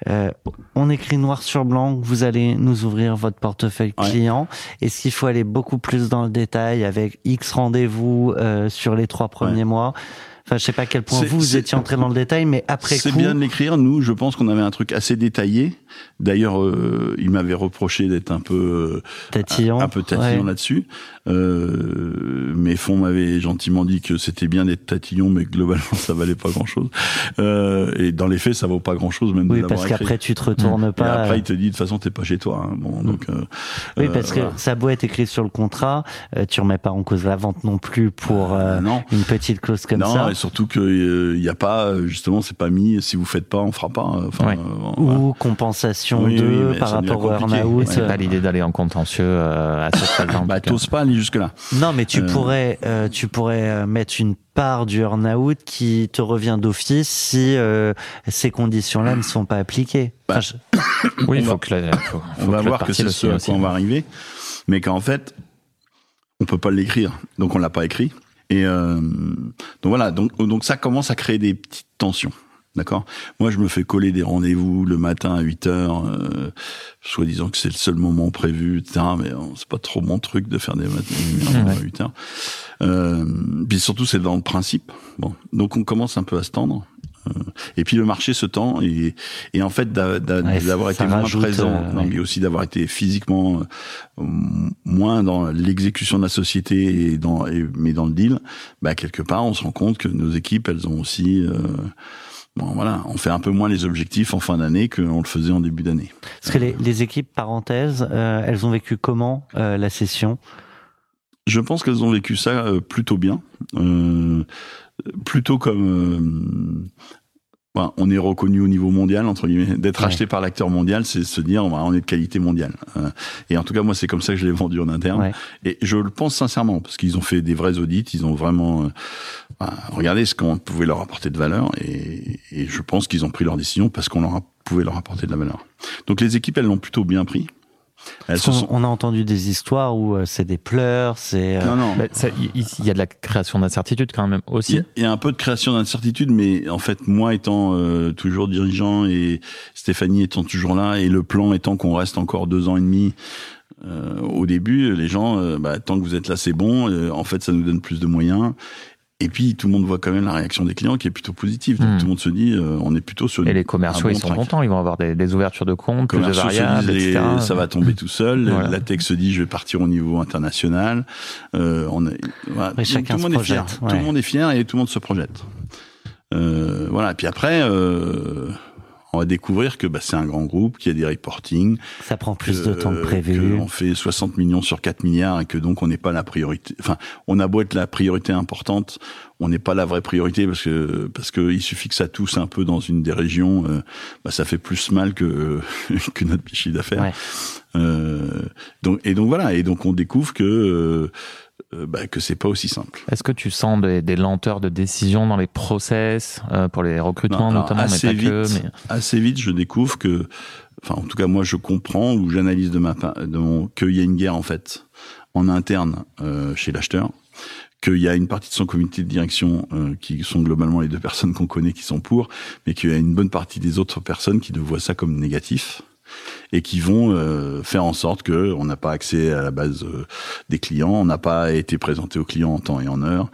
euh, on écrit noir sur blanc, vous allez nous ouvrir votre portefeuille Ouais. client. Est-ce qu'il faut aller beaucoup plus dans le détail avec X rendez-vous euh, sur les trois premiers mois Enfin, je sais pas à quel point vous, étiez entré dans le détail, mais après C'est bien de l'écrire. Nous, je pense qu'on avait un truc assez détaillé. D'ailleurs, euh, il m'avait reproché d'être un peu euh, tatillon. un peu tatillon ouais. là-dessus. Euh, mes fonds m'avaient gentiment dit que c'était bien d'être tatillon, mais que globalement ça valait pas grand-chose. Euh, et dans les faits, ça vaut pas grand-chose même de Oui, parce qu'après tu te retournes Et pas. après, il te dit de toute façon, t'es pas chez toi. hein. Bon, donc. euh, Oui, euh, parce que voilà. ça a beau être écrit sur le contrat, euh, tu remets pas en cause la vente non plus pour euh, non. une petite clause comme non, ça. et surtout que il y a pas justement, c'est pas mis. Si vous faites pas, on fera pas. Enfin, Ouais. euh, voilà. Ou compensation Oui, de oui, mais par rapport au. Et c'est pas l'idée d'aller en contentieux euh, à ce stade Bah, pas aller jusque là. Non, mais tu Euh. pourrais, euh, tu pourrais euh, mettre une part du earn-out qui te revient d'office si euh, ces conditions-là ne sont pas appliquées. Bah, Enfin, je- Oui, il on faut va- que la, faut, on va que voir que c'est le ce à quoi on va arriver, mais qu'en fait, on peut pas l'écrire, donc on l'a pas écrit. Et euh, donc voilà, donc donc ça commence à créer des petites tensions. D'accord Moi, je me fais coller des rendez-vous le matin à 8 heures, euh, soi-disant que c'est le seul moment prévu, etc. Mais euh, c'est pas trop mon truc de faire des matins à Ouais. 8 heures. Euh, puis surtout, c'est dans le principe. Bon, donc on commence un peu à se tendre. Euh, et puis le marché se tend et, et en fait Ouais, d'avoir été moins présent, euh, non, ouais. mais aussi d'avoir été physiquement euh, moins dans l'exécution de la société et dans et- mais dans le deal, bah quelque part on se rend compte que nos équipes elles ont aussi euh, bon voilà, on fait un peu moins les objectifs en fin d'année qu'on le faisait en début d'année. Parce que les, les équipes parenthèses, euh, elles ont vécu comment euh, la session? Je pense qu'elles ont vécu ça euh, plutôt bien, euh, plutôt comme on est reconnu au niveau mondial entre guillemets, d'être Ouais. acheté par l'acteur mondial, c'est se dire voilà, on est de qualité mondiale. Euh, et en tout cas moi c'est comme ça que je l'ai vendu en interne. Ouais. Et je le pense sincèrement parce qu'ils ont fait des vrais audits, ils ont vraiment euh, bah, regardé ce qu'on pouvait leur apporter de valeur et, et je pense qu'ils ont pris leur décision parce qu'on leur a, pouvait leur apporter de la valeur. Donc les équipes elles l'ont plutôt bien pris. Elles sont On a entendu des histoires où euh, c'est des pleurs, c'est. euh, non non Il y a de la création d'incertitude quand même aussi. il y a un peu de création d'incertitude, mais en fait, moi étant euh, toujours dirigeant et Stéphanie étant toujours là, et le plan étant qu'on reste encore deux ans et demi, euh, au début, les gens, euh, bah, tant que vous êtes là, c'est bon. euh, en fait, ça nous donne plus de moyens. Et puis, tout le monde voit quand même la réaction des clients qui est plutôt positive. Donc, Hmm. tout le monde se dit, euh, on est plutôt sur Et les commerciaux, un ils sont track. contents, ils vont avoir des, des ouvertures de compte, plus de se variables, les- etc. ça va tomber tout seul. Voilà. La tech se dit, je vais partir au niveau international. Euh, on est, voilà. Tout le se monde est fier. Tout le monde est fier et tout le monde se projette. Euh, voilà. Puis après, euh, on va découvrir que bah, c'est un grand groupe, qu'il y a des reporting, Ça prend plus que- de temps que prévu. On fait 60 millions sur 4 milliards et que donc on n'est pas la priorité. Enfin, on a beau être la priorité importante, on n'est pas la vraie priorité parce que parce que il suffit que ça tousse un peu dans une des régions, euh, bah, ça fait plus mal que que notre chiffre d'affaires. Ouais. Euh, donc et donc voilà et donc on découvre que euh, bah, que c'est pas aussi simple. Est-ce que tu sens des, des lenteurs de décision dans les process euh, pour les recrutements Non, notamment, mais assez pas vite, que mais... assez vite, je découvre que, enfin, en tout cas, moi, je comprends ou j'analyse de ma part de mon- qu'il y a une guerre en fait en interne euh, chez l'acheteur, qu'il y a une partie de son comité de direction euh, qui sont globalement les deux personnes qu'on connaît qui sont pour, mais qu'il y a une bonne partie des autres personnes qui voient ça comme négatif et qui vont euh, faire en sorte que on n'a pas accès à la base euh, des clients, on n'a pas été présenté aux clients en temps et en heure,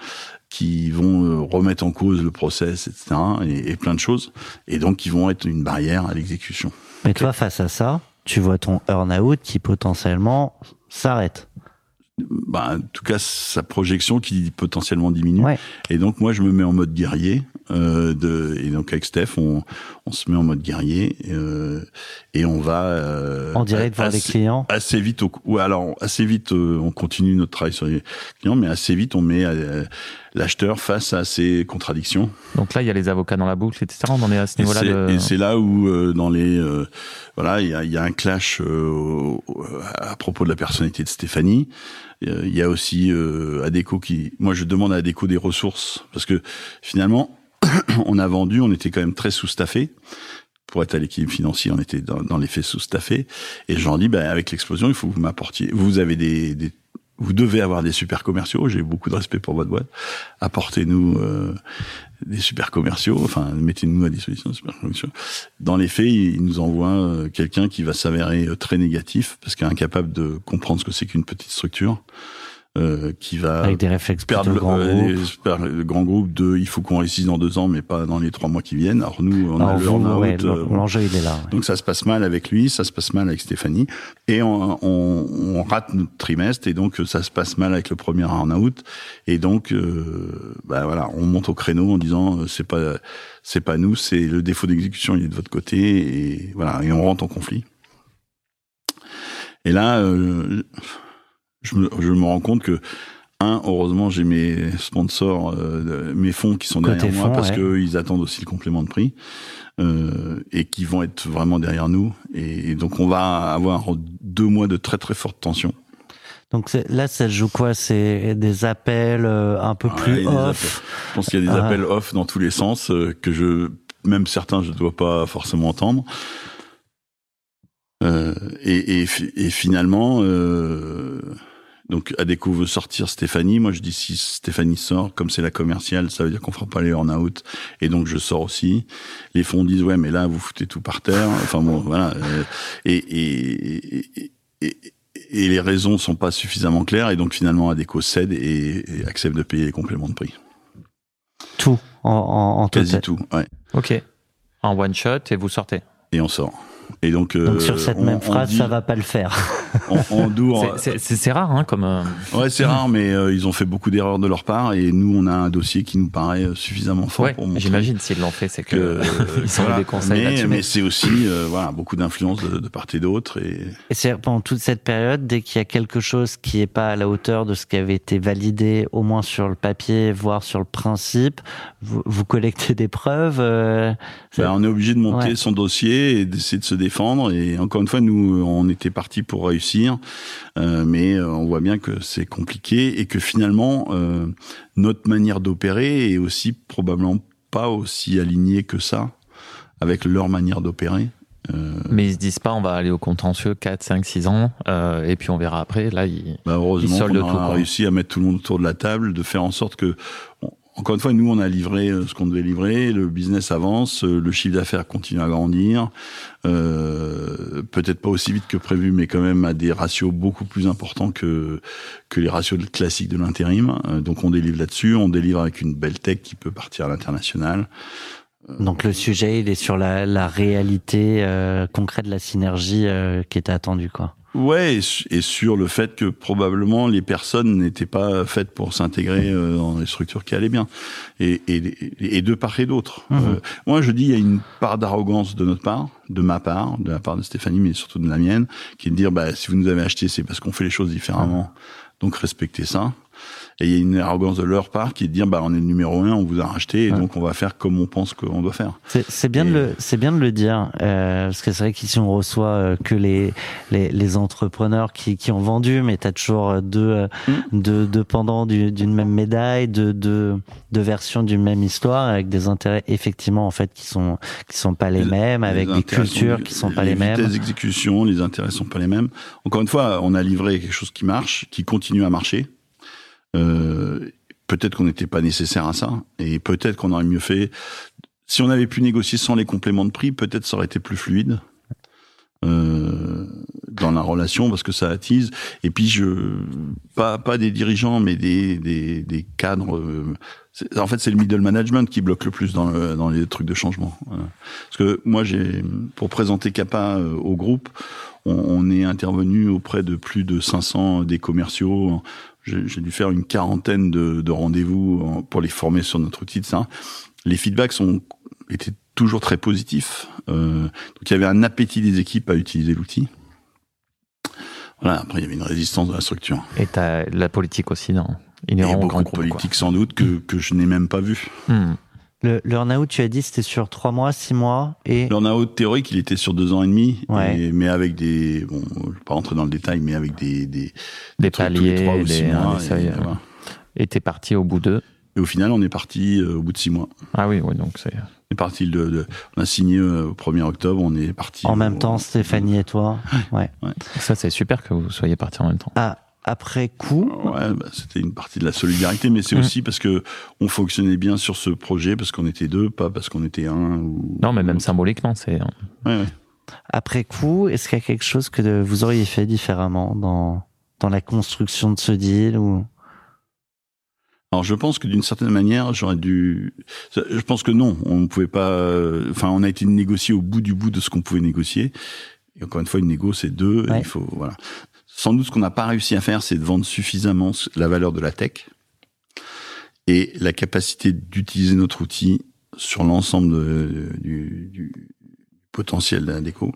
qui vont euh, remettre en cause le process, etc. Et, et plein de choses, et donc qui vont être une barrière à l'exécution. Mais toi, face à ça, tu vois ton earn-out qui potentiellement s'arrête. Bah, en tout cas sa projection qui potentiellement diminue. Ouais. Et donc moi je me mets en mode guerrier. Euh, de, et donc avec Steph, on, on se met en mode guerrier euh, et on va euh, En direct voir les assez- clients. assez vite au, ou alors assez vite euh, on continue notre travail sur les clients mais assez vite on met euh, l'acheteur face à ses contradictions Donc là, il y a les avocats dans la boucle, etc. On en est à ce niveau-là. de- et c'est là où euh, dans les euh, voilà il y a, y a un clash euh, à propos de la personnalité de Stéphanie Euh, il y a aussi euh, Adéco qui moi je demande à Adéco des ressources parce que finalement on a vendu on était quand même très sous-staffé pour être à l'équilibre financier, on était dans, dans les faits sous-staffés. Et je leur dis, ben, avec l'explosion, il faut que vous m'apportiez. Vous avez des, des- vous devez avoir des super commerciaux. J'ai beaucoup de respect pour votre boîte. Apportez-nous euh, des super commerciaux. Enfin, mettez-nous à disposition des super commerciaux. Dans les faits, ils nous envoient euh, quelqu'un qui va s'avérer euh, très négatif parce qu'il est incapable de comprendre ce que c'est qu'une petite structure, euh, qui va Avec des réflexes perdre le, grand euh, groupe. les- le grand groupe de il faut qu'on réussisse dans deux ans mais pas dans les trois mois qui viennent alors nous on a Alors le vous, burn-out, ouais, euh, l'enjeu il est là. ouais. donc ça se passe mal avec lui ça se passe mal avec Stéphanie et on, on, on rate notre trimestre et donc euh, ça se passe mal avec le premier en out et donc euh, bah voilà on monte au créneau en disant c'est pas c'est pas nous c'est le défaut d'exécution il est de votre côté et voilà et on rentre en conflit et là euh, je me, je me rends compte que un, heureusement, j'ai mes sponsors, euh, mes fonds qui sont Côté derrière moi fonds, parce ouais. qu'ils attendent aussi le complément de prix euh, et qui vont être vraiment derrière nous. Et, et donc, on va avoir deux mois de très très forte tension. Donc là, ça joue quoi? C'est des appels euh, un peu plus off? Je pense qu'il y a des Ah. appels off dans tous les sens que je, même certains, je ne dois pas forcément entendre. Euh, et, et, fi- et finalement, donc Adéco veut sortir Stéphanie. Moi, je dis si Stéphanie sort, comme c'est la commerciale, ça veut dire qu'on fera pas les earn-out. Et donc, je sors aussi. Les fonds disent ouais, mais là, vous foutez tout par terre. Enfin bon, voilà. euh, et, et, et, et, et les raisons sont pas suffisamment claires. Et donc, finalement, Adéco cède et, et accepte de payer les compléments de prix. Tout en, en, en Quasi total. tout. Ouais. Ok. En one shot et vous sortez. Et on sort. Et donc, euh, Donc sur cette on- même phrase, dit- ça va pas le faire. Dourt- C'est- rare, hein, comme. euh, Ouais, c'est rare, mais euh, ils ont fait beaucoup d'erreurs de leur part et nous, on a un dossier qui nous paraît euh, suffisamment fort Ouais, pour montrer j'imagine s'ils l'ont fait, c'est que, que euh, ils sont voilà. eu des conseils Mais, c'est aussi euh, voilà beaucoup d'influence de, de part et d'autre et Et c'est pendant toute cette période, dès qu'il y a quelque chose qui est pas à la hauteur de ce qui avait été validé, au moins sur le papier, voire sur le principe, vous, vous collectez des preuves. euh, ben, on est obligé de monter Ouais. son dossier et d'essayer de se défendre et encore une fois nous on était parti pour réussir euh, mais euh, on voit bien que c'est compliqué et que finalement euh, notre manière d'opérer est aussi probablement pas aussi alignée que ça avec leur manière d'opérer Euh, Mais ils se disent pas, on va aller au contentieux 4, 5, 6 ans, euh, et puis on verra après. Là, ils... Bah heureusement Ils soldent a tout, réussi à mettre tout le monde autour de la table, de faire en sorte que, on- encore une fois, nous on a livré euh, ce qu'on devait livrer, le business avance, euh, le chiffre d'affaires continue à grandir, euh, peut-être pas aussi vite que prévu, mais quand même à des ratios beaucoup plus importants que que les ratios classiques de l'intérim. Euh, donc on délivre là-dessus, on délivre avec une belle tech qui peut partir à l'international. Donc le sujet, il est sur la, la réalité euh, concrète de la synergie euh, qui était attendue, quoi. Ouais, et, su- et sur le fait que probablement les personnes n'étaient pas faites pour s'intégrer euh, dans les structures qui allaient bien, et, et, et de part et d'autre. Mhm. Euh, moi, je dis il y a une part d'arrogance de notre part, de ma part, de la part de Stéphanie, mais surtout de la mienne, qui est de dire bah si vous nous avez acheté, c'est parce qu'on fait les choses différemment, donc respectez ça. Et il y a une arrogance de leur part qui est de dire bah on est le numéro un, on vous a racheté, et Ouais. donc on va faire comme on pense qu'on doit faire. C'est bien, de le, bien de le dire, euh, parce que c'est vrai qu'ici on reçoit euh, que les, les, les entrepreneurs qui, qui ont vendu, mais tu as toujours euh, deux, euh, Mm. deux, deux pendants du- d'une même médaille, deux, deux, deux versions d'une même histoire, avec des intérêts effectivement en fait qui sont qui sont pas les, Les- mêmes, avec Les des cultures sont- qui sont pas les, mêmes. vitesses d'exécution, les intérêts sont pas les mêmes. Encore une fois, on a livré quelque chose qui marche, qui continue à marcher. Euh, peut-être qu'on n'était pas nécessaire à ça, et peut-être qu'on aurait mieux fait. Si on avait pu négocier sans les compléments de prix, peut-être ça aurait été plus fluide. Euh, dans la relation parce que ça attise. Et puis je pas pas des dirigeants mais des des, des cadres. euh, en fait, c'est le middle management qui bloque le plus dans le, dans les trucs de changement. Voilà. Parce que moi, j'ai pour présenter Kappa euh, au groupe, on est intervenu auprès de plus de 500 des commerciaux. J'ai dû faire une quarantaine de, de rendez-vous en- pour les former sur notre outil de ça. Les feedbacks sont étaient toujours très positifs. Euh, donc il y avait un appétit des équipes à utiliser l'outil. Voilà. Après, il y avait une résistance de la structure. Et la politique aussi, non? Et Inhérent au beaucoup de groupe, quoi. politique sans doute que, que je n'ai même pas vu. Hmm. Le, le earn-out, tu as dit, c'était sur trois mois, six mois, et Burnout théorique, il était sur deux ans et demi, Ouais. et- mais avec des, bon, je vais pas rentrer dans le détail, mais avec des des, Des trucs tous les paliers, trois ou six des, mois, des et, seuils, voilà. Et t'es parti au bout d'eux. Et au final, on est parti euh, au bout de six mois. Ah oui, oui, donc c'est. On est parti de, de- on a signé euh, au 1er octobre, on est parti en au- même temps, Stéphanie et toi. Ouais. Ça, c'est super que vous soyez partis en même temps. Ah, après coup, Ouais, bah, c'était une partie de la solidarité, mais c'est Mhm. aussi parce que on fonctionnait bien sur ce projet, parce qu'on était deux, pas parce qu'on était un. Ou... Non, mais même symboliquement, c'est. Ouais, ouais. après coup, est-ce qu'il y a quelque chose que vous auriez fait différemment dans, dans la construction de ce deal ou? Alors je pense que d'une certaine manière, j'aurais dû. Je pense que non, on ne pouvait pas. Enfin, on a été négocié au bout du bout de ce qu'on pouvait négocier. Et encore une fois, une négo, c'est deux. Ouais. Il faut voilà. Sans doute, ce qu'on n'a pas réussi à faire, c'est de vendre suffisamment la valeur de la tech et la capacité d'utiliser notre outil sur l'ensemble du, potentiel la déco.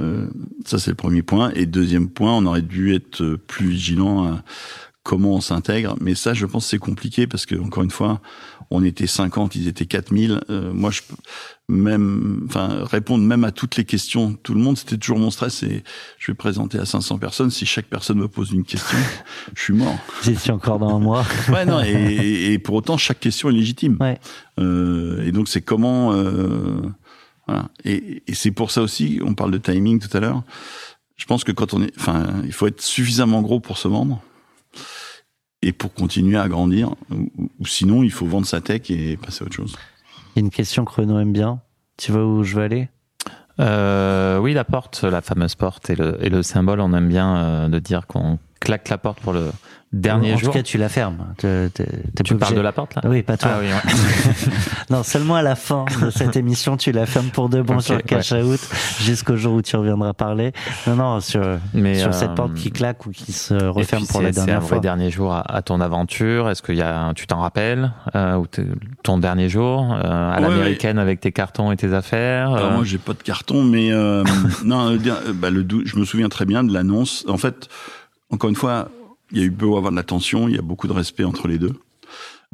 Euh, ça, c'est le premier point. Et deuxième point, on aurait dû être plus vigilant à comment on s'intègre. Mais ça, je pense, c'est compliqué parce que, encore une fois, on était 50, ils étaient 4000. Euh, moi, je même, enfin, répondre même à toutes les questions, tout le monde, c'était toujours mon stress. Et je vais présenter à 500 personnes. Si chaque personne me pose une question, je suis mort. j'y suis encore dans un mois Ouais, non, et, et pour autant, chaque question est légitime. Ouais. Euh, et donc, c'est comment. Euh, voilà. Et, et c'est pour ça aussi, on parle de timing tout à l'heure. Je pense que quand on est. Enfin, il faut être suffisamment gros pour se vendre et pour continuer à grandir. Ou, ou sinon, il faut vendre sa tech et passer à autre chose. Il y a une question que Renaud aime bien. Tu vois où je veux aller? Euh, oui, la porte, la fameuse porte et le, et le symbole, on aime bien euh, de dire qu'on claque la porte pour le dernier En jour. tout cas, tu la fermes. Tu parles obligé- de la porte là? Oui, pas toi. Ah oui, ouais. Non, seulement à la fin de cette émission, tu la fermes pour de bon Ok, sur Cash Out jusqu'au jour où tu reviendras parler. Non, non, sur, Mais, sur euh, cette porte qui claque ou qui se referme pour la dernière fois. dernier jour à, à ton aventure. Est-ce qu'il y a, tu t'en rappelles euh, ou ton dernier jour euh, à Ouais, l'américaine avec tes cartons et tes affaires Alors euh, moi, j'ai pas de carton, mais euh, non, euh, euh, bah, le, je me souviens très bien de l'annonce. En fait, encore une fois, il y a eu beau avoir de la tension, il y a beaucoup de respect entre les deux.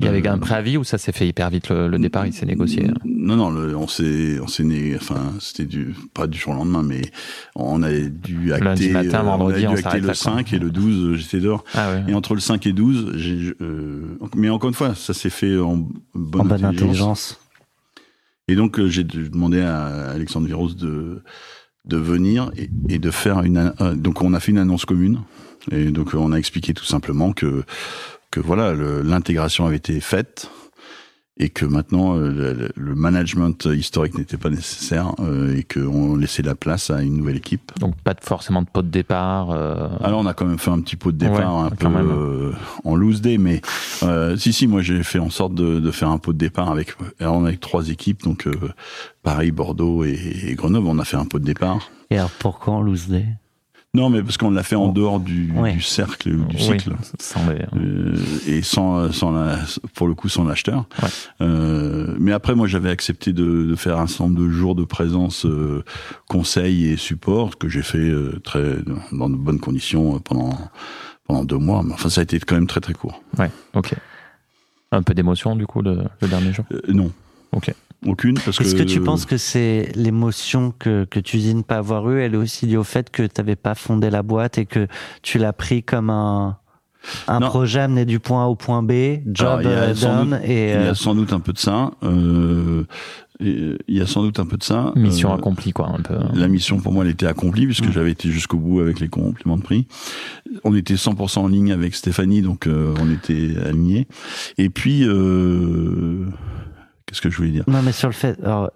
Il y avait Euh, un préavis ou ça s'est fait hyper vite le, le départ Il s'est négocié. hein Non, non, le- on s'est, on s'est né, enfin, c'était du, pas du jour au lendemain, mais on a dû acter, Lundi matin, euh, vendredi, on a on dû acter le là, quoi. 5 et le 12, euh, j'étais dehors. Ah ouais. Et entre le 5 et 12, j'ai, euh, mais encore une fois, ça s'est fait en bonne, En bonne intelligence. intelligence. Et donc, euh, j'ai de- demandé à Alexandre Viros de, de venir et, et de faire une, euh, donc on a fait une annonce commune. Et donc, on a expliqué tout simplement que, que voilà, l'intégration avait été faite et que maintenant euh, le, le management historique n'était pas nécessaire euh, et qu'on laissait la place à une nouvelle équipe. Donc pas de, forcément de pot de départ. euh, Alors on a quand même fait un petit pot de départ Ouais, un peu euh, en loose day, mais euh, si si moi j'ai fait en sorte de, de faire un pot de départ avec alors, on est avec trois équipes donc euh, Paris, Bordeaux et, et Grenoble on a fait un pot de départ. Et alors pourquoi en loose day? Non mais parce qu'on l'a fait en dehors du, Ouais. du cercle ou du oui, cycle. sans les- Euh, et sans, sans la, pour le coup sans l'acheteur. Ouais. Euh, mais après, moi, j'avais accepté de, de faire un certain nombre de jours de présence, euh, conseil et support que j'ai fait euh, très dans de bonnes conditions pendant pendant deux mois. Mais enfin, ça a été quand même très très court. Ouais, ok. Un peu d'émotion du coup le, le dernier jour? Non. Ok. Aucune que. Est-ce que tu penses que c'est l'émotion que, que tu dis ne pas avoir eue, elle est aussi liée au fait que tu n'avais pas fondé la boîte et que tu l'as pris comme un, un Non. projet amené du point A au point B, job Alors, il y a euh, sans done, et Il y euh, a sans doute un peu de ça. Euh, il y a sans doute un peu de ça. Mission Euh, accomplie quoi, un peu. La mission pour moi elle était accomplie puisque Mm. j'avais été jusqu'au bout avec les compléments de prix. On était 100% en ligne avec Stéphanie donc euh, on était alignés. Et puis euh, Qu'est-ce que je voulais dire? Non, mais sur le fait, alors,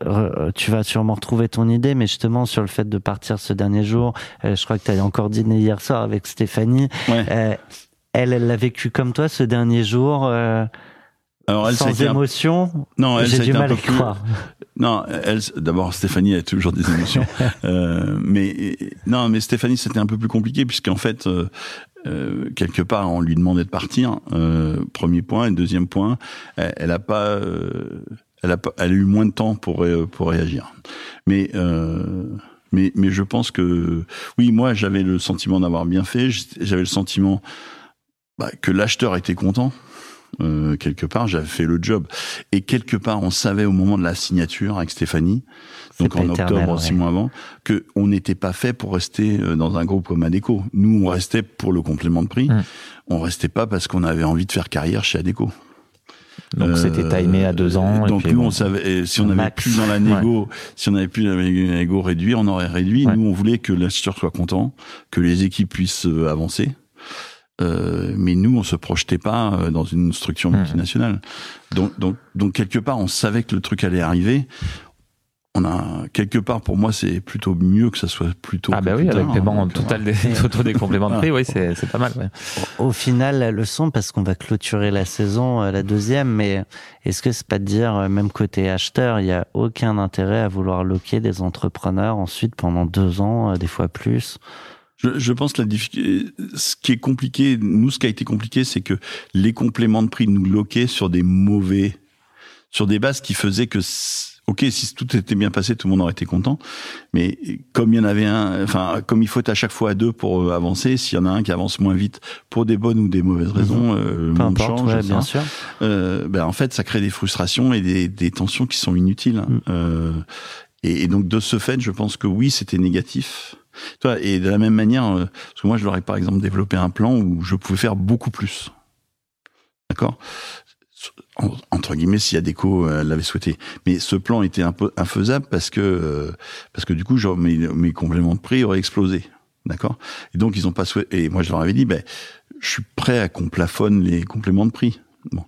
tu vas sûrement retrouver ton idée, mais justement sur le fait de partir ce dernier jour, euh, je crois que tu as encore dîné hier soir avec Stéphanie. Ouais. Euh, elle, elle l'a vécu comme toi ce dernier jour, euh, Alors elle, sans un- émotion? non, elle, J'ai du mal à y plus- croire. Non, elle, d'abord Stéphanie a toujours des émotions, Euh, mais non, mais Stéphanie c'était un peu plus compliqué puisqu'en fait. Euh, quelque part, on lui demandait de partir. euh, premier point, et deuxième point, elle, elle a pas, euh, elle a pas, elle a eu moins de temps pour pour réagir. Mais euh, mais mais je pense que oui, moi j'avais le sentiment d'avoir bien fait. J'avais le sentiment bah, que l'acheteur était content. Euh, quelque part, j'avais fait le job. Et quelque part, on savait au moment de la signature avec Stéphanie, donc en éternel, octobre, ouais. six mois avant, que on n'était pas fait pour rester euh, dans un groupe comme Adéco. Nous, on restait pour le complément de prix. Mm. On restait pas parce qu'on avait envie de faire carrière chez Adéco. Donc Euh, c'était timé à deux ans. et Donc puis nous, bon. on savait, si on avait Max. plus dans la négo, si on avait plus dans la négo réduit, on aurait réduit. Ouais. Nous, on voulait que l'acheteur soit content, que les équipes puissent euh, avancer. Euh, mais nous, on se projetait pas euh, dans une structure Mhm. multinationale. Donc, donc, donc quelque part, on savait que le truc allait arriver. On a quelque part, pour moi, c'est plutôt mieux que ça soit plutôt. Ah bah oui, avec paiement total des, total des compléments de prix, oui, c'est c'est pas mal. ouais. Au final, la leçon, parce qu'on va clôturer la saison, la deuxième, mais est-ce que c'est pas de dire, même côté acheteur, il y a aucun intérêt à vouloir loquer des entrepreneurs ensuite pendant deux ans, des fois plus? Je, je pense que la ce qui est compliqué, nous, ce qui a été compliqué, c'est que les compléments de prix nous loquaient sur des mauvais, sur des bases qui faisaient que, ok, si tout était bien passé, tout le monde aurait été content. Mais comme il y en avait un, enfin, comme il faut être à chaque fois à deux pour euh, avancer, s'il y en a un qui avance moins vite pour des bonnes ou des mauvaises raisons, euh, le Peu monde importe, change. ouais, bien sûr. euh, ben en fait, ça crée des frustrations et des, des tensions qui sont inutiles. Mm. Euh, et, et donc de ce fait, je pense que oui, c'était négatif. Et de la même manière, euh, parce que moi, je leur ai par exemple développé un plan où je pouvais faire beaucoup plus. D'accord? En- Entre guillemets, si Adeco euh, l'avait souhaité. Mais ce plan était un peu infaisable parce que euh, parce que du coup, genre, mes, mes compléments de prix auraient explosé. D'accord? Et donc, ils ont pas souhaité. Et moi, je leur avais dit, ben, je suis prêt à qu'on plafonne les compléments de prix. Bon.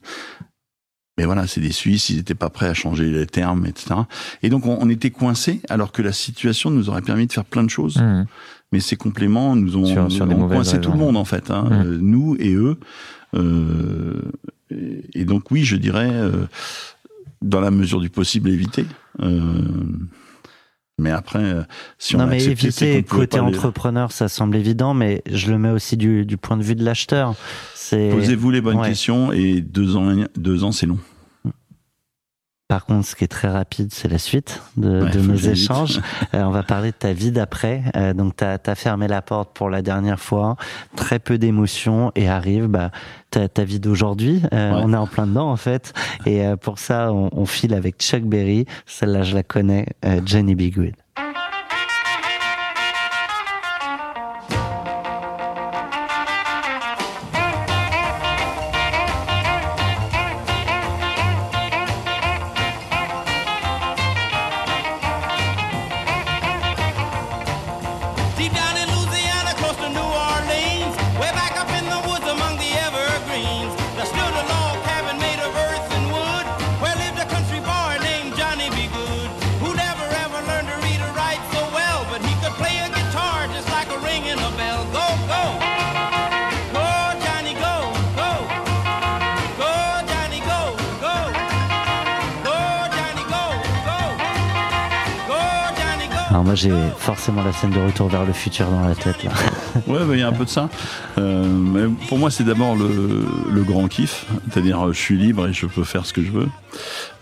Mais voilà, c'est des Suisses, ils n'étaient pas prêts à changer les termes, etc. Et donc, on, on était coincés, alors que la situation nous aurait permis de faire plein de choses. Mhm. Mais ces compléments nous ont, Sur- sur des ont coincé tout le monde, en fait. Hein, Mhm. euh, nous et eux. Euh, et, et donc, oui, je dirais, euh, dans la mesure du possible, éviter. Mais après, euh, si on non, a mais accepté, éviter côté les- entrepreneur, ça semble évident, mais je le mets aussi du, du point de vue de l'acheteur. C'est Posez-vous les bonnes Ouais. questions et deux ans, deux ans, c'est long. Par contre, ce qui est très rapide, c'est la suite de, Ouais, de faut nos échanges. Euh, on va parler de ta vie d'après. Euh, donc, tu as, fermé la porte pour la dernière fois, très peu d'émotions, et arrive bah, ta, ta vie d'aujourd'hui. Euh, Ouais. On est en plein dedans, en fait. Et pour ça, on, on file avec Chuck Berry. Celle-là, je la connais, Jenny Be forcément la scène de retour vers le futur dans la tête. Là. Ouais, bah, il y a un peu de ça. Euh, mais pour moi, c'est d'abord le, le grand kiff, c'est-à-dire euh, je suis libre et je peux faire ce que je veux.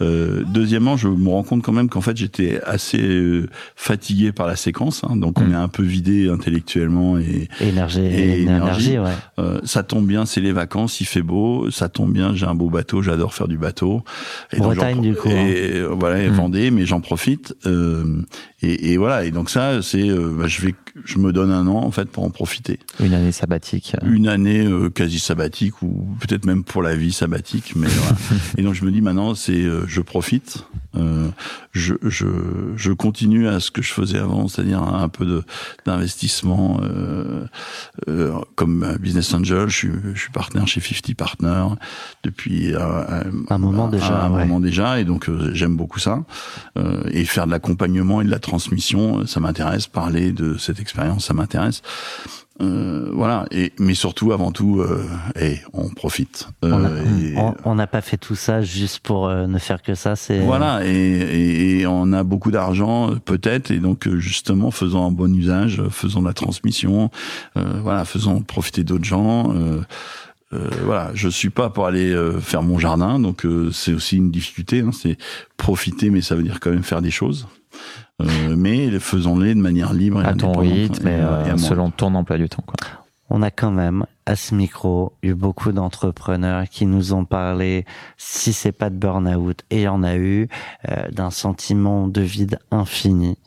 Euh, deuxièmement, je me rends compte quand même qu'en fait, j'étais assez euh, fatigué par la séquence, hein, donc on Mm. est un peu vidé intellectuellement et Énergie, Et énergie, énergie. ouais. euh, ça tombe bien, c'est les vacances, il fait beau, ça tombe bien, j'ai un beau bateau, j'adore faire du bateau. Et Bretagne, du coup, Et euh, voilà, et Mm. Vendée, mais j'en profite. euh, et, et voilà, et donc ça, c'est, bah, je vais, je me donne un an en fait pour en profiter. Une année sabbatique. Une année quasi sabbatique ou peut-être même pour la vie sabbatique, mais voilà. et donc je me dis maintenant, c'est, je profite Euh, je, je, je continue à ce que je faisais avant, c'est-à-dire un peu de d'investissement euh, euh, comme business angel. Je suis, je suis partenaire chez 50 Partners depuis euh, Un moment déjà, un ouais. moment déjà, et donc euh, j'aime beaucoup ça. Euh, et faire de l'accompagnement et de la transmission, ça m'intéresse. Parler de cette expérience, ça m'intéresse. Euh, voilà. Et mais surtout, avant tout, euh, on profite. Euh, On n'a pas fait tout ça juste pour euh, ne faire que ça. C'est voilà, et, et, et on a beaucoup d'argent, euh, peut-être, et donc euh, justement, faisons un bon usage, euh, faisons de la transmission, euh, voilà, faisons profiter d'autres gens. euh, euh, voilà, je suis pas pour aller euh, faire mon jardin, donc euh, c'est aussi une difficulté. Hein, c'est profiter, mais ça veut dire quand même faire des choses. Euh, mais faisons-les de manière libre et À ton rythme et, euh, et moi. selon ton emploi du temps. Quoi. On a quand même à ce micro eu beaucoup d'entrepreneurs qui nous ont parlé, si c'est pas de burn-out, et il y en a eu, euh, d'un sentiment de vide infini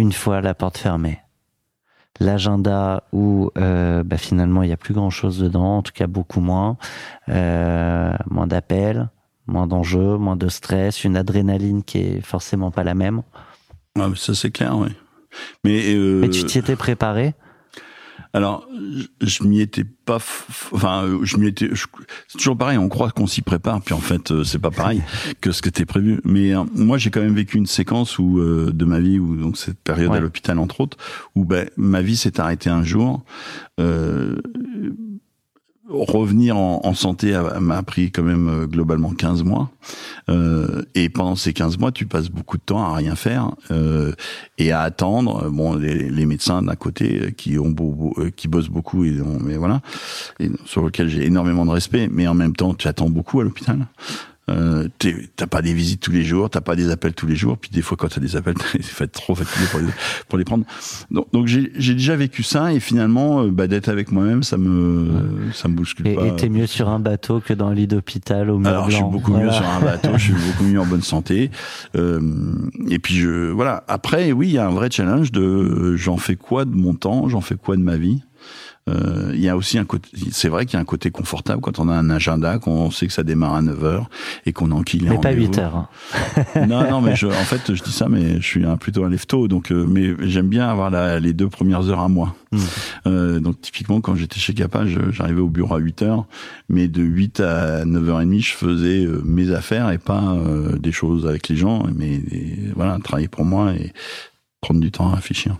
une fois la porte fermée. L'agenda où euh, bah, finalement il y a plus grand chose dedans, en tout cas beaucoup moins, euh, moins d'appels, moins d'enjeux, moins de stress, une adrénaline qui est forcément pas la même. Ah, ça c'est clair, oui. Mais, euh, Mais tu t'y étais préparé? Alors, je, m'y étais pas, enfin, je m'y étais. C'est toujours pareil. On croit qu'on s'y prépare, puis en fait, euh, c'est pas pareil que ce que t'es prévu. Mais euh, moi, j'ai quand même vécu une séquence où euh, de ma vie, où donc cette période Ouais. à l'hôpital entre autres, où ben ma vie s'est arrêtée un jour. Euh, revenir en, santé m'a pris quand même euh, globalement 15 mois. Euh, et pendant ces 15 mois, tu passes beaucoup de temps à rien faire euh, et à attendre. Bon, les, médecins d'un côté euh, qui ont beau, euh, qui bossent beaucoup, mais voilà, sur lequel j'ai énormément de respect. Mais en même temps, tu attends beaucoup à l'hôpital. Euh, t'as pas des visites tous les jours, t'as pas des appels tous les jours, puis des fois quand t'as des appels, t'es fait trop fatigué pour les, pour les prendre. Donc, donc j'ai j'ai déjà vécu ça et finalement, euh, bah, d'être avec moi-même, ça me ça me bouscule Et pas. et t'es mieux sur un bateau que dans un lit d'hôpital au mur Alors, je suis beaucoup mieux sur un bateau, je suis beaucoup mieux en bonne santé. Euh, et puis, je, voilà. Après, oui, il y a un vrai challenge de euh, j'en fais quoi de mon temps, j'en fais quoi de ma vie? Euh, Il y a aussi un côté, c'est vrai qu'il y a un côté confortable quand on a un agenda, qu'on sait que ça démarre à 9 heures et qu'on enquille Mais pas rendez-vous. 8 heures. Non, non, mais je, en fait, je dis ça, mais je suis un, plutôt un lève-tôt, donc, euh, mais j'aime bien avoir la, les deux premières heures à moi. Mm. Euh, donc, typiquement, quand j'étais chez Capa, j'arrivais au bureau à 8 heures, mais de 8 à 9h30, je faisais mes affaires et pas des choses avec les gens, mais voilà, travailler pour moi et prendre du temps à réfléchir.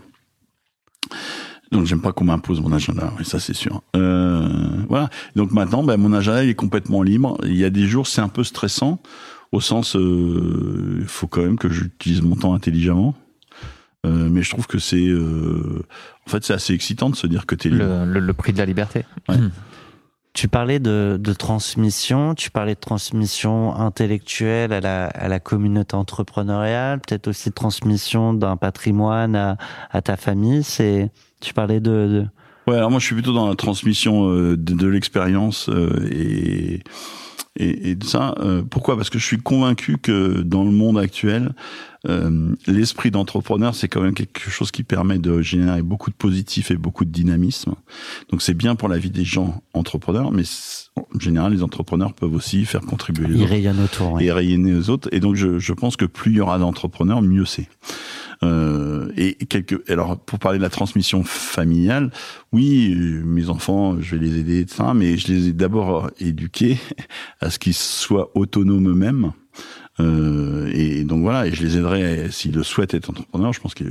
Donc j'aime pas qu'on m'impose mon agenda, oui, ça c'est sûr. Euh, voilà. Donc maintenant, ben, mon agenda il est complètement libre. Il y a des jours c'est un peu stressant, au sens, euh, il faut quand même que j'utilise mon temps intelligemment. Euh, mais je trouve que c'est, euh, en fait, c'est assez excitant de se dire que t'es libre. Le, le, le prix de la liberté. Ouais. Tu parlais de, de transmission, tu parlais de transmission intellectuelle à la, à la communauté entrepreneuriale, peut-être aussi de transmission d'un patrimoine à, à ta famille. C'est, tu parlais de, de- Ouais, alors moi je suis plutôt dans la transmission euh, de, l'expérience euh, et, et, et de ça. Euh, pourquoi? Parce que je suis convaincu que dans le monde actuel, euh, l'esprit d'entrepreneur, c'est quand même quelque chose qui permet de générer beaucoup de positif et beaucoup de dynamisme. Donc c'est bien pour la vie des gens entrepreneurs, mais en général, les entrepreneurs peuvent aussi faire contribuer les autres autour. ouais. et rayonner aux autres. Et donc, je, je pense que plus il y aura d'entrepreneurs, mieux c'est. Euh, et quelques, alors, pour parler de la transmission familiale, oui, mes enfants, je vais les aider, etc. Mais je les ai d'abord éduqués à ce qu'ils soient autonomes eux-mêmes. Euh, et donc voilà, et je les aiderai s'ils le souhaitent être entrepreneurs. Je pense que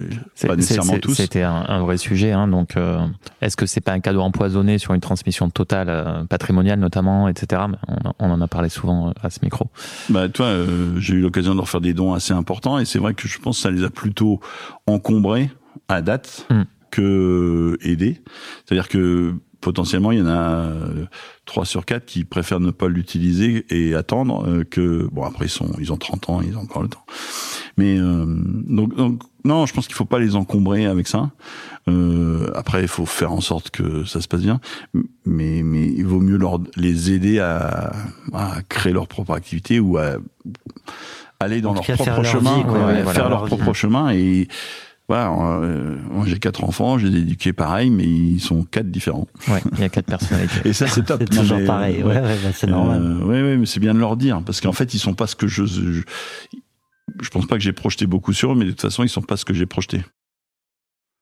pas nécessairement tous. C'était un, un vrai sujet. Hein, donc, euh, est-ce que c'est pas un cadeau empoisonné sur une transmission totale, euh, patrimoniale notamment, etc. On, on en a parlé souvent à ce micro. Bah, toi, j'ai eu l'occasion de leur faire des dons assez importants et c'est vrai que je pense que ça les a plutôt encombrés à date Mm. que aidés. C'est-à-dire que potentiellement, il y en a euh, trois sur quatre qui préfèrent ne pas l'utiliser et attendre euh, que bon après ils sont ils ont 30 ans, ils ont encore le temps. Mais euh, donc, donc non, je pense qu'il faut pas les encombrer avec ça. Euh, après, il faut faire en sorte que ça se passe bien, mais mais il vaut mieux leur les aider à, à créer leur propre activité ou à aller dans leur propre chemin, vie, quoi, ouais, ouais, faire leur leur propre chemin et voilà. euh, moi, j'ai quatre enfants, je les ai éduqués pareil, mais ils sont quatre différents. Ouais, il y a quatre personnalités. Et ça, c'est top. C'est toujours mais, pareil. euh, Ouais, ouais, bah, c'est normal. euh, ouais, ouais, mais c'est bien de leur dire parce qu'en fait, ils sont pas ce que je, je- je pense pas que j'ai projeté beaucoup sur eux, mais de toute façon, ils sont pas ce que j'ai projeté.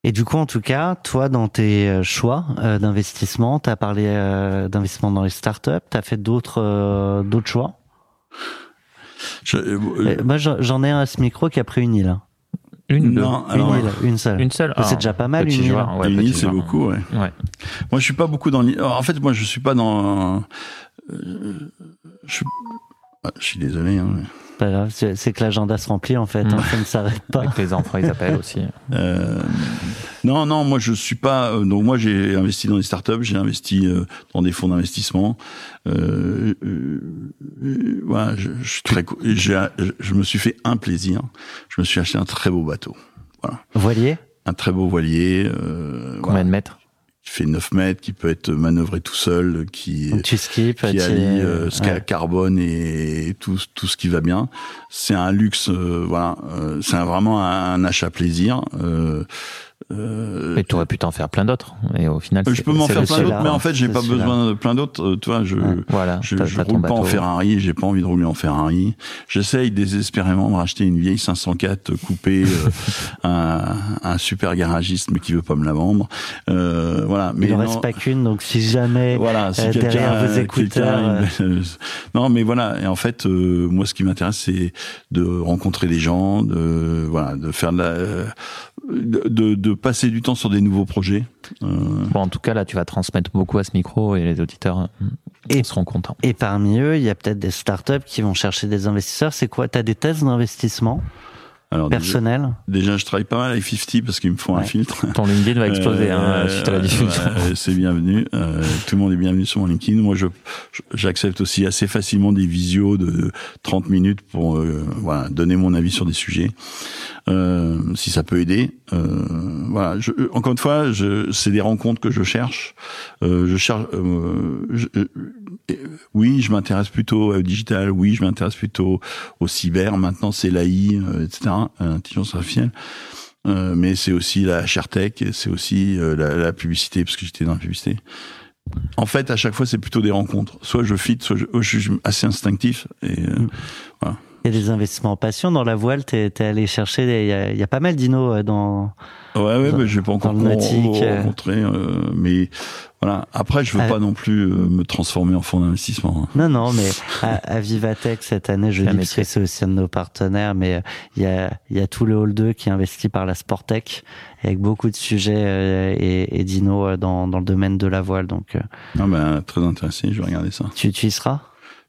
Et du coup, en tout cas, toi, dans tes choix euh, d'investissement, tu as parlé euh, d'investissement dans les startups, tu as fait d'autres euh, d'autres choix? Je- Moi, j'en j'en ai un à ce micro qui a pris une île. Hein. Une, deux, non, Une alors, île, une seule. une seule. C'est Ah, déjà pas mal, une île. joueur, ouais, une île, c'est beaucoup, ouais. Ouais. Moi, je suis pas beaucoup dans l'île. En fait, moi, je suis pas dans. euh, je, suis- ah, je suis désolé. Hein, mais- Pas grave, c'est que l'agenda se remplit en fait, hein, ça ne s'arrête pas. Avec les enfants, ils appellent aussi. Euh, non, non, moi je suis pas. euh, donc moi j'ai investi dans des startups, j'ai investi euh, dans des fonds d'investissement. Euh, euh, voilà, je, je suis très. je, je me suis fait un plaisir. Je me suis acheté un très beau bateau, Voilier? Un très beau voilier. Euh, Combien voilà, de mètres? Qui fait 9 mètres, qui peut être manœuvré tout seul, qui Donc tu qui allie euh, ouais. ca- carbone et tout, tout ce qui va bien. C'est un luxe, euh, voilà. euh, c'est vraiment un, un achat plaisir. Euh, euh, Mais tu aurais pu t'en faire plein d'autres. Et au final, je c'est- peux m'en faire le plein d'autres, mais en fait, j'ai pas besoin de plein d'autres. Euh, tu vois, je. Voilà, je, je roule pas en. Ferrari, j'ai pas envie de rouler en Ferrari. J'essaye désespérément de racheter une vieille 504 coupée euh, à à un super garagiste, mais qui veut pas me la vendre. Euh, voilà. Mais Il ne non, reste pas qu'une, donc si jamais voilà, si euh, derrière vos écouteurs, une- non, mais voilà. Et en fait, euh, moi, ce qui m'intéresse, c'est de rencontrer des gens, de voilà, de faire de la, euh, de, de passer du temps sur des nouveaux projets. Euh, Bon, en tout cas, là, tu vas transmettre beaucoup à ce micro et les auditeurs euh, Et- seront contents. Et parmi eux, il y a peut-être des startups qui vont chercher des investisseurs. C'est quoi? Tu as des thèses d'investissement? Alors déjà, personnels déjà, je travaille pas mal avec 50 parce qu'ils me font un filtre. Ton LinkedIn va exploser hein, Euh, suite à la diffusion. c'est bienvenu. Euh, tout le monde est bienvenu sur mon LinkedIn. Moi, je j'accepte aussi assez facilement des visios de 30 minutes pour euh, voilà donner mon avis sur des sujets. Euh, si ça peut aider. Euh, voilà. Je, encore une fois, c'est des rencontres que je cherche. Euh, je cherche. euh, je- euh, oui, je m'intéresse plutôt au digital. Oui, je m'intéresse plutôt au cyber. Maintenant, c'est l'AI, euh, etc. euh, Intelligence artificielle. Euh, mais c'est aussi la ShareTech, et c'est aussi euh, la, la publicité, parce que j'étais dans la publicité. En fait, à chaque fois, c'est plutôt des rencontres. Soit je fit, soit je, je suis assez instinctif. Et, euh, Il y a des investissements en passion. Dans la voile, tu es, allé chercher. Il y, a, il y a pas mal d'inos euh, dans. Ouais, ouais, je vais pas encore nautique, euh. rencontrer. euh, mais voilà. Après, je veux Ah. pas non plus euh, me transformer en fonds d'investissement. hein. Non, non, mais à, à Vivatech cette année, je dis parce que c'est aussi un de nos partenaires, mais euh, il y a, il y a tout le hall 2 qui est investi par la Sportec avec beaucoup de sujets euh, et, et d'inos euh, dans, dans le domaine de la voile. Donc, euh, Ah ben, très intéressé. Je vais regarder ça. tu, tu y seras?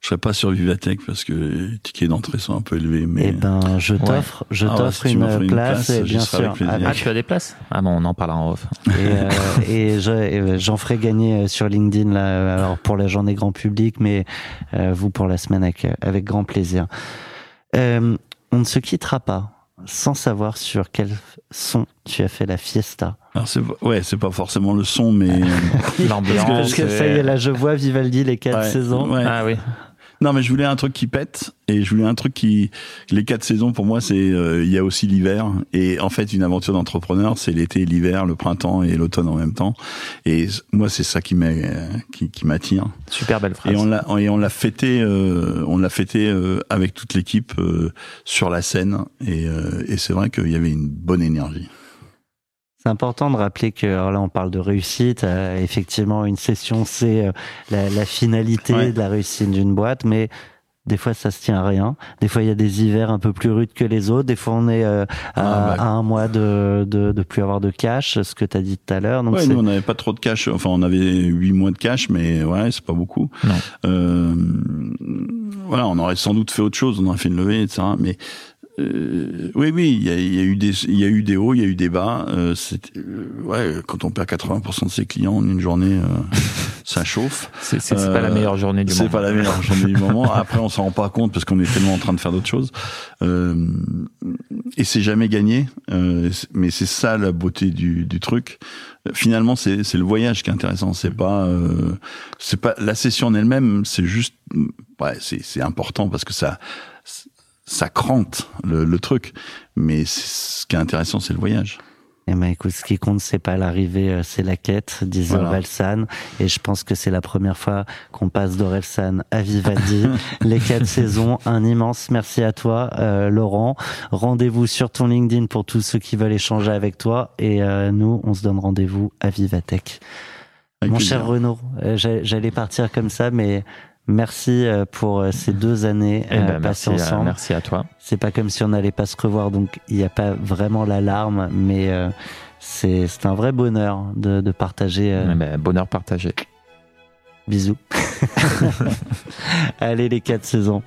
Je serai pas sur Vivatech parce que les tickets d'entrée sont un peu élevés. Mais Eh ben, je t'offre, je Ah ouais, t'offre si une, place, place, bien serai sûr. avec plaisir. avec- Ah, tu as des places? Ah bon, on en parlera en off. et, euh, et je- et, j'en ferai gagner euh, sur LinkedIn là, alors pour la journée grand public, mais euh, vous pour la semaine avec, avec grand plaisir. Euh, on ne se quittera pas sans savoir sur quel son tu as fait la fiesta. Alors c'est pas- ouais, c'est pas forcément le son, mais L'ambiance. Parce que ça y est, là je vois Vivaldi les quatre ouais, saisons. ouais. Ah oui. Non, mais je voulais un truc qui pète et je voulais un truc qui les quatre saisons pour moi c'est euh, il y a aussi l'hiver et en fait une aventure d'entrepreneur c'est l'été, l'hiver, le printemps et l'automne en même temps et moi c'est ça qui m'a qui, qui m'attire Super belle phrase. et on l'a et on l'a fêté euh, on l'a fêté euh, avec toute l'équipe euh, sur la scène et, euh, et c'est vrai qu'il y avait une bonne énergie. C'est important de rappeler que alors là on parle de réussite. euh, effectivement, une session c'est euh, la, la finalité Ouais. de la réussite d'une boîte, mais des fois ça se tient à rien. Des fois il y a des hivers un peu plus rudes que les autres. Des fois on est euh, à, Ah, bah. à un mois de, de de plus avoir de cash, ce que tu as dit tout à l'heure. Donc Ouais, nous on n'avait pas trop de cash, enfin on avait huit mois de cash, mais ouais c'est pas beaucoup. Non. Euh, voilà, on aurait sans doute fait autre chose, on aurait fait une levée, etc. Mais euh, oui, oui, il y a, y a eu des, il y a eu des hauts, il y a eu des bas. Euh, euh, ouais, quand on perd 80% de ses clients en une journée, euh, ça chauffe. C'est c'est- c'est pas Euh, la meilleure journée du C'est monde. pas la meilleure journée du moment. Après, on s'en rend pas compte parce qu'on est tellement en train de faire d'autres choses. Euh, et c'est jamais gagné. Euh, c'est- mais c'est ça la beauté du, du truc. Euh, Finalement, c'est c'est le voyage qui est intéressant. C'est pas, euh, c'est pas la session en elle-même. C'est juste, ouais, c'est c'est important parce que ça, ça crante le, le truc. Mais ce qui est intéressant, c'est le voyage. Eh ben écoute, ce qui compte, c'est pas l'arrivée, euh, c'est la quête, disait Voilà. Orelsan. Et je pense que c'est la première fois qu'on passe d'Orelsan à Vivaldi. les quatre saisons. Un immense merci à toi, euh, Laurent. Rendez-vous sur ton LinkedIn pour tous ceux qui veulent échanger avec toi. Et euh, nous, on se donne rendez-vous à Vivatech. Avec Mon plaisir. cher Renaud, j'a- j'allais partir comme ça, mais merci euh, pour euh, ces deux années Eh euh, ben, merci, passées à, ensemble. merci à toi. C'est pas comme si on n'allait pas se revoir, donc il n'y a pas vraiment l'alarme, mais euh, c'est c'est un vrai bonheur de, de partager. euh, Eh ben, bonheur partagé. Bisous. Allez les quatre saisons.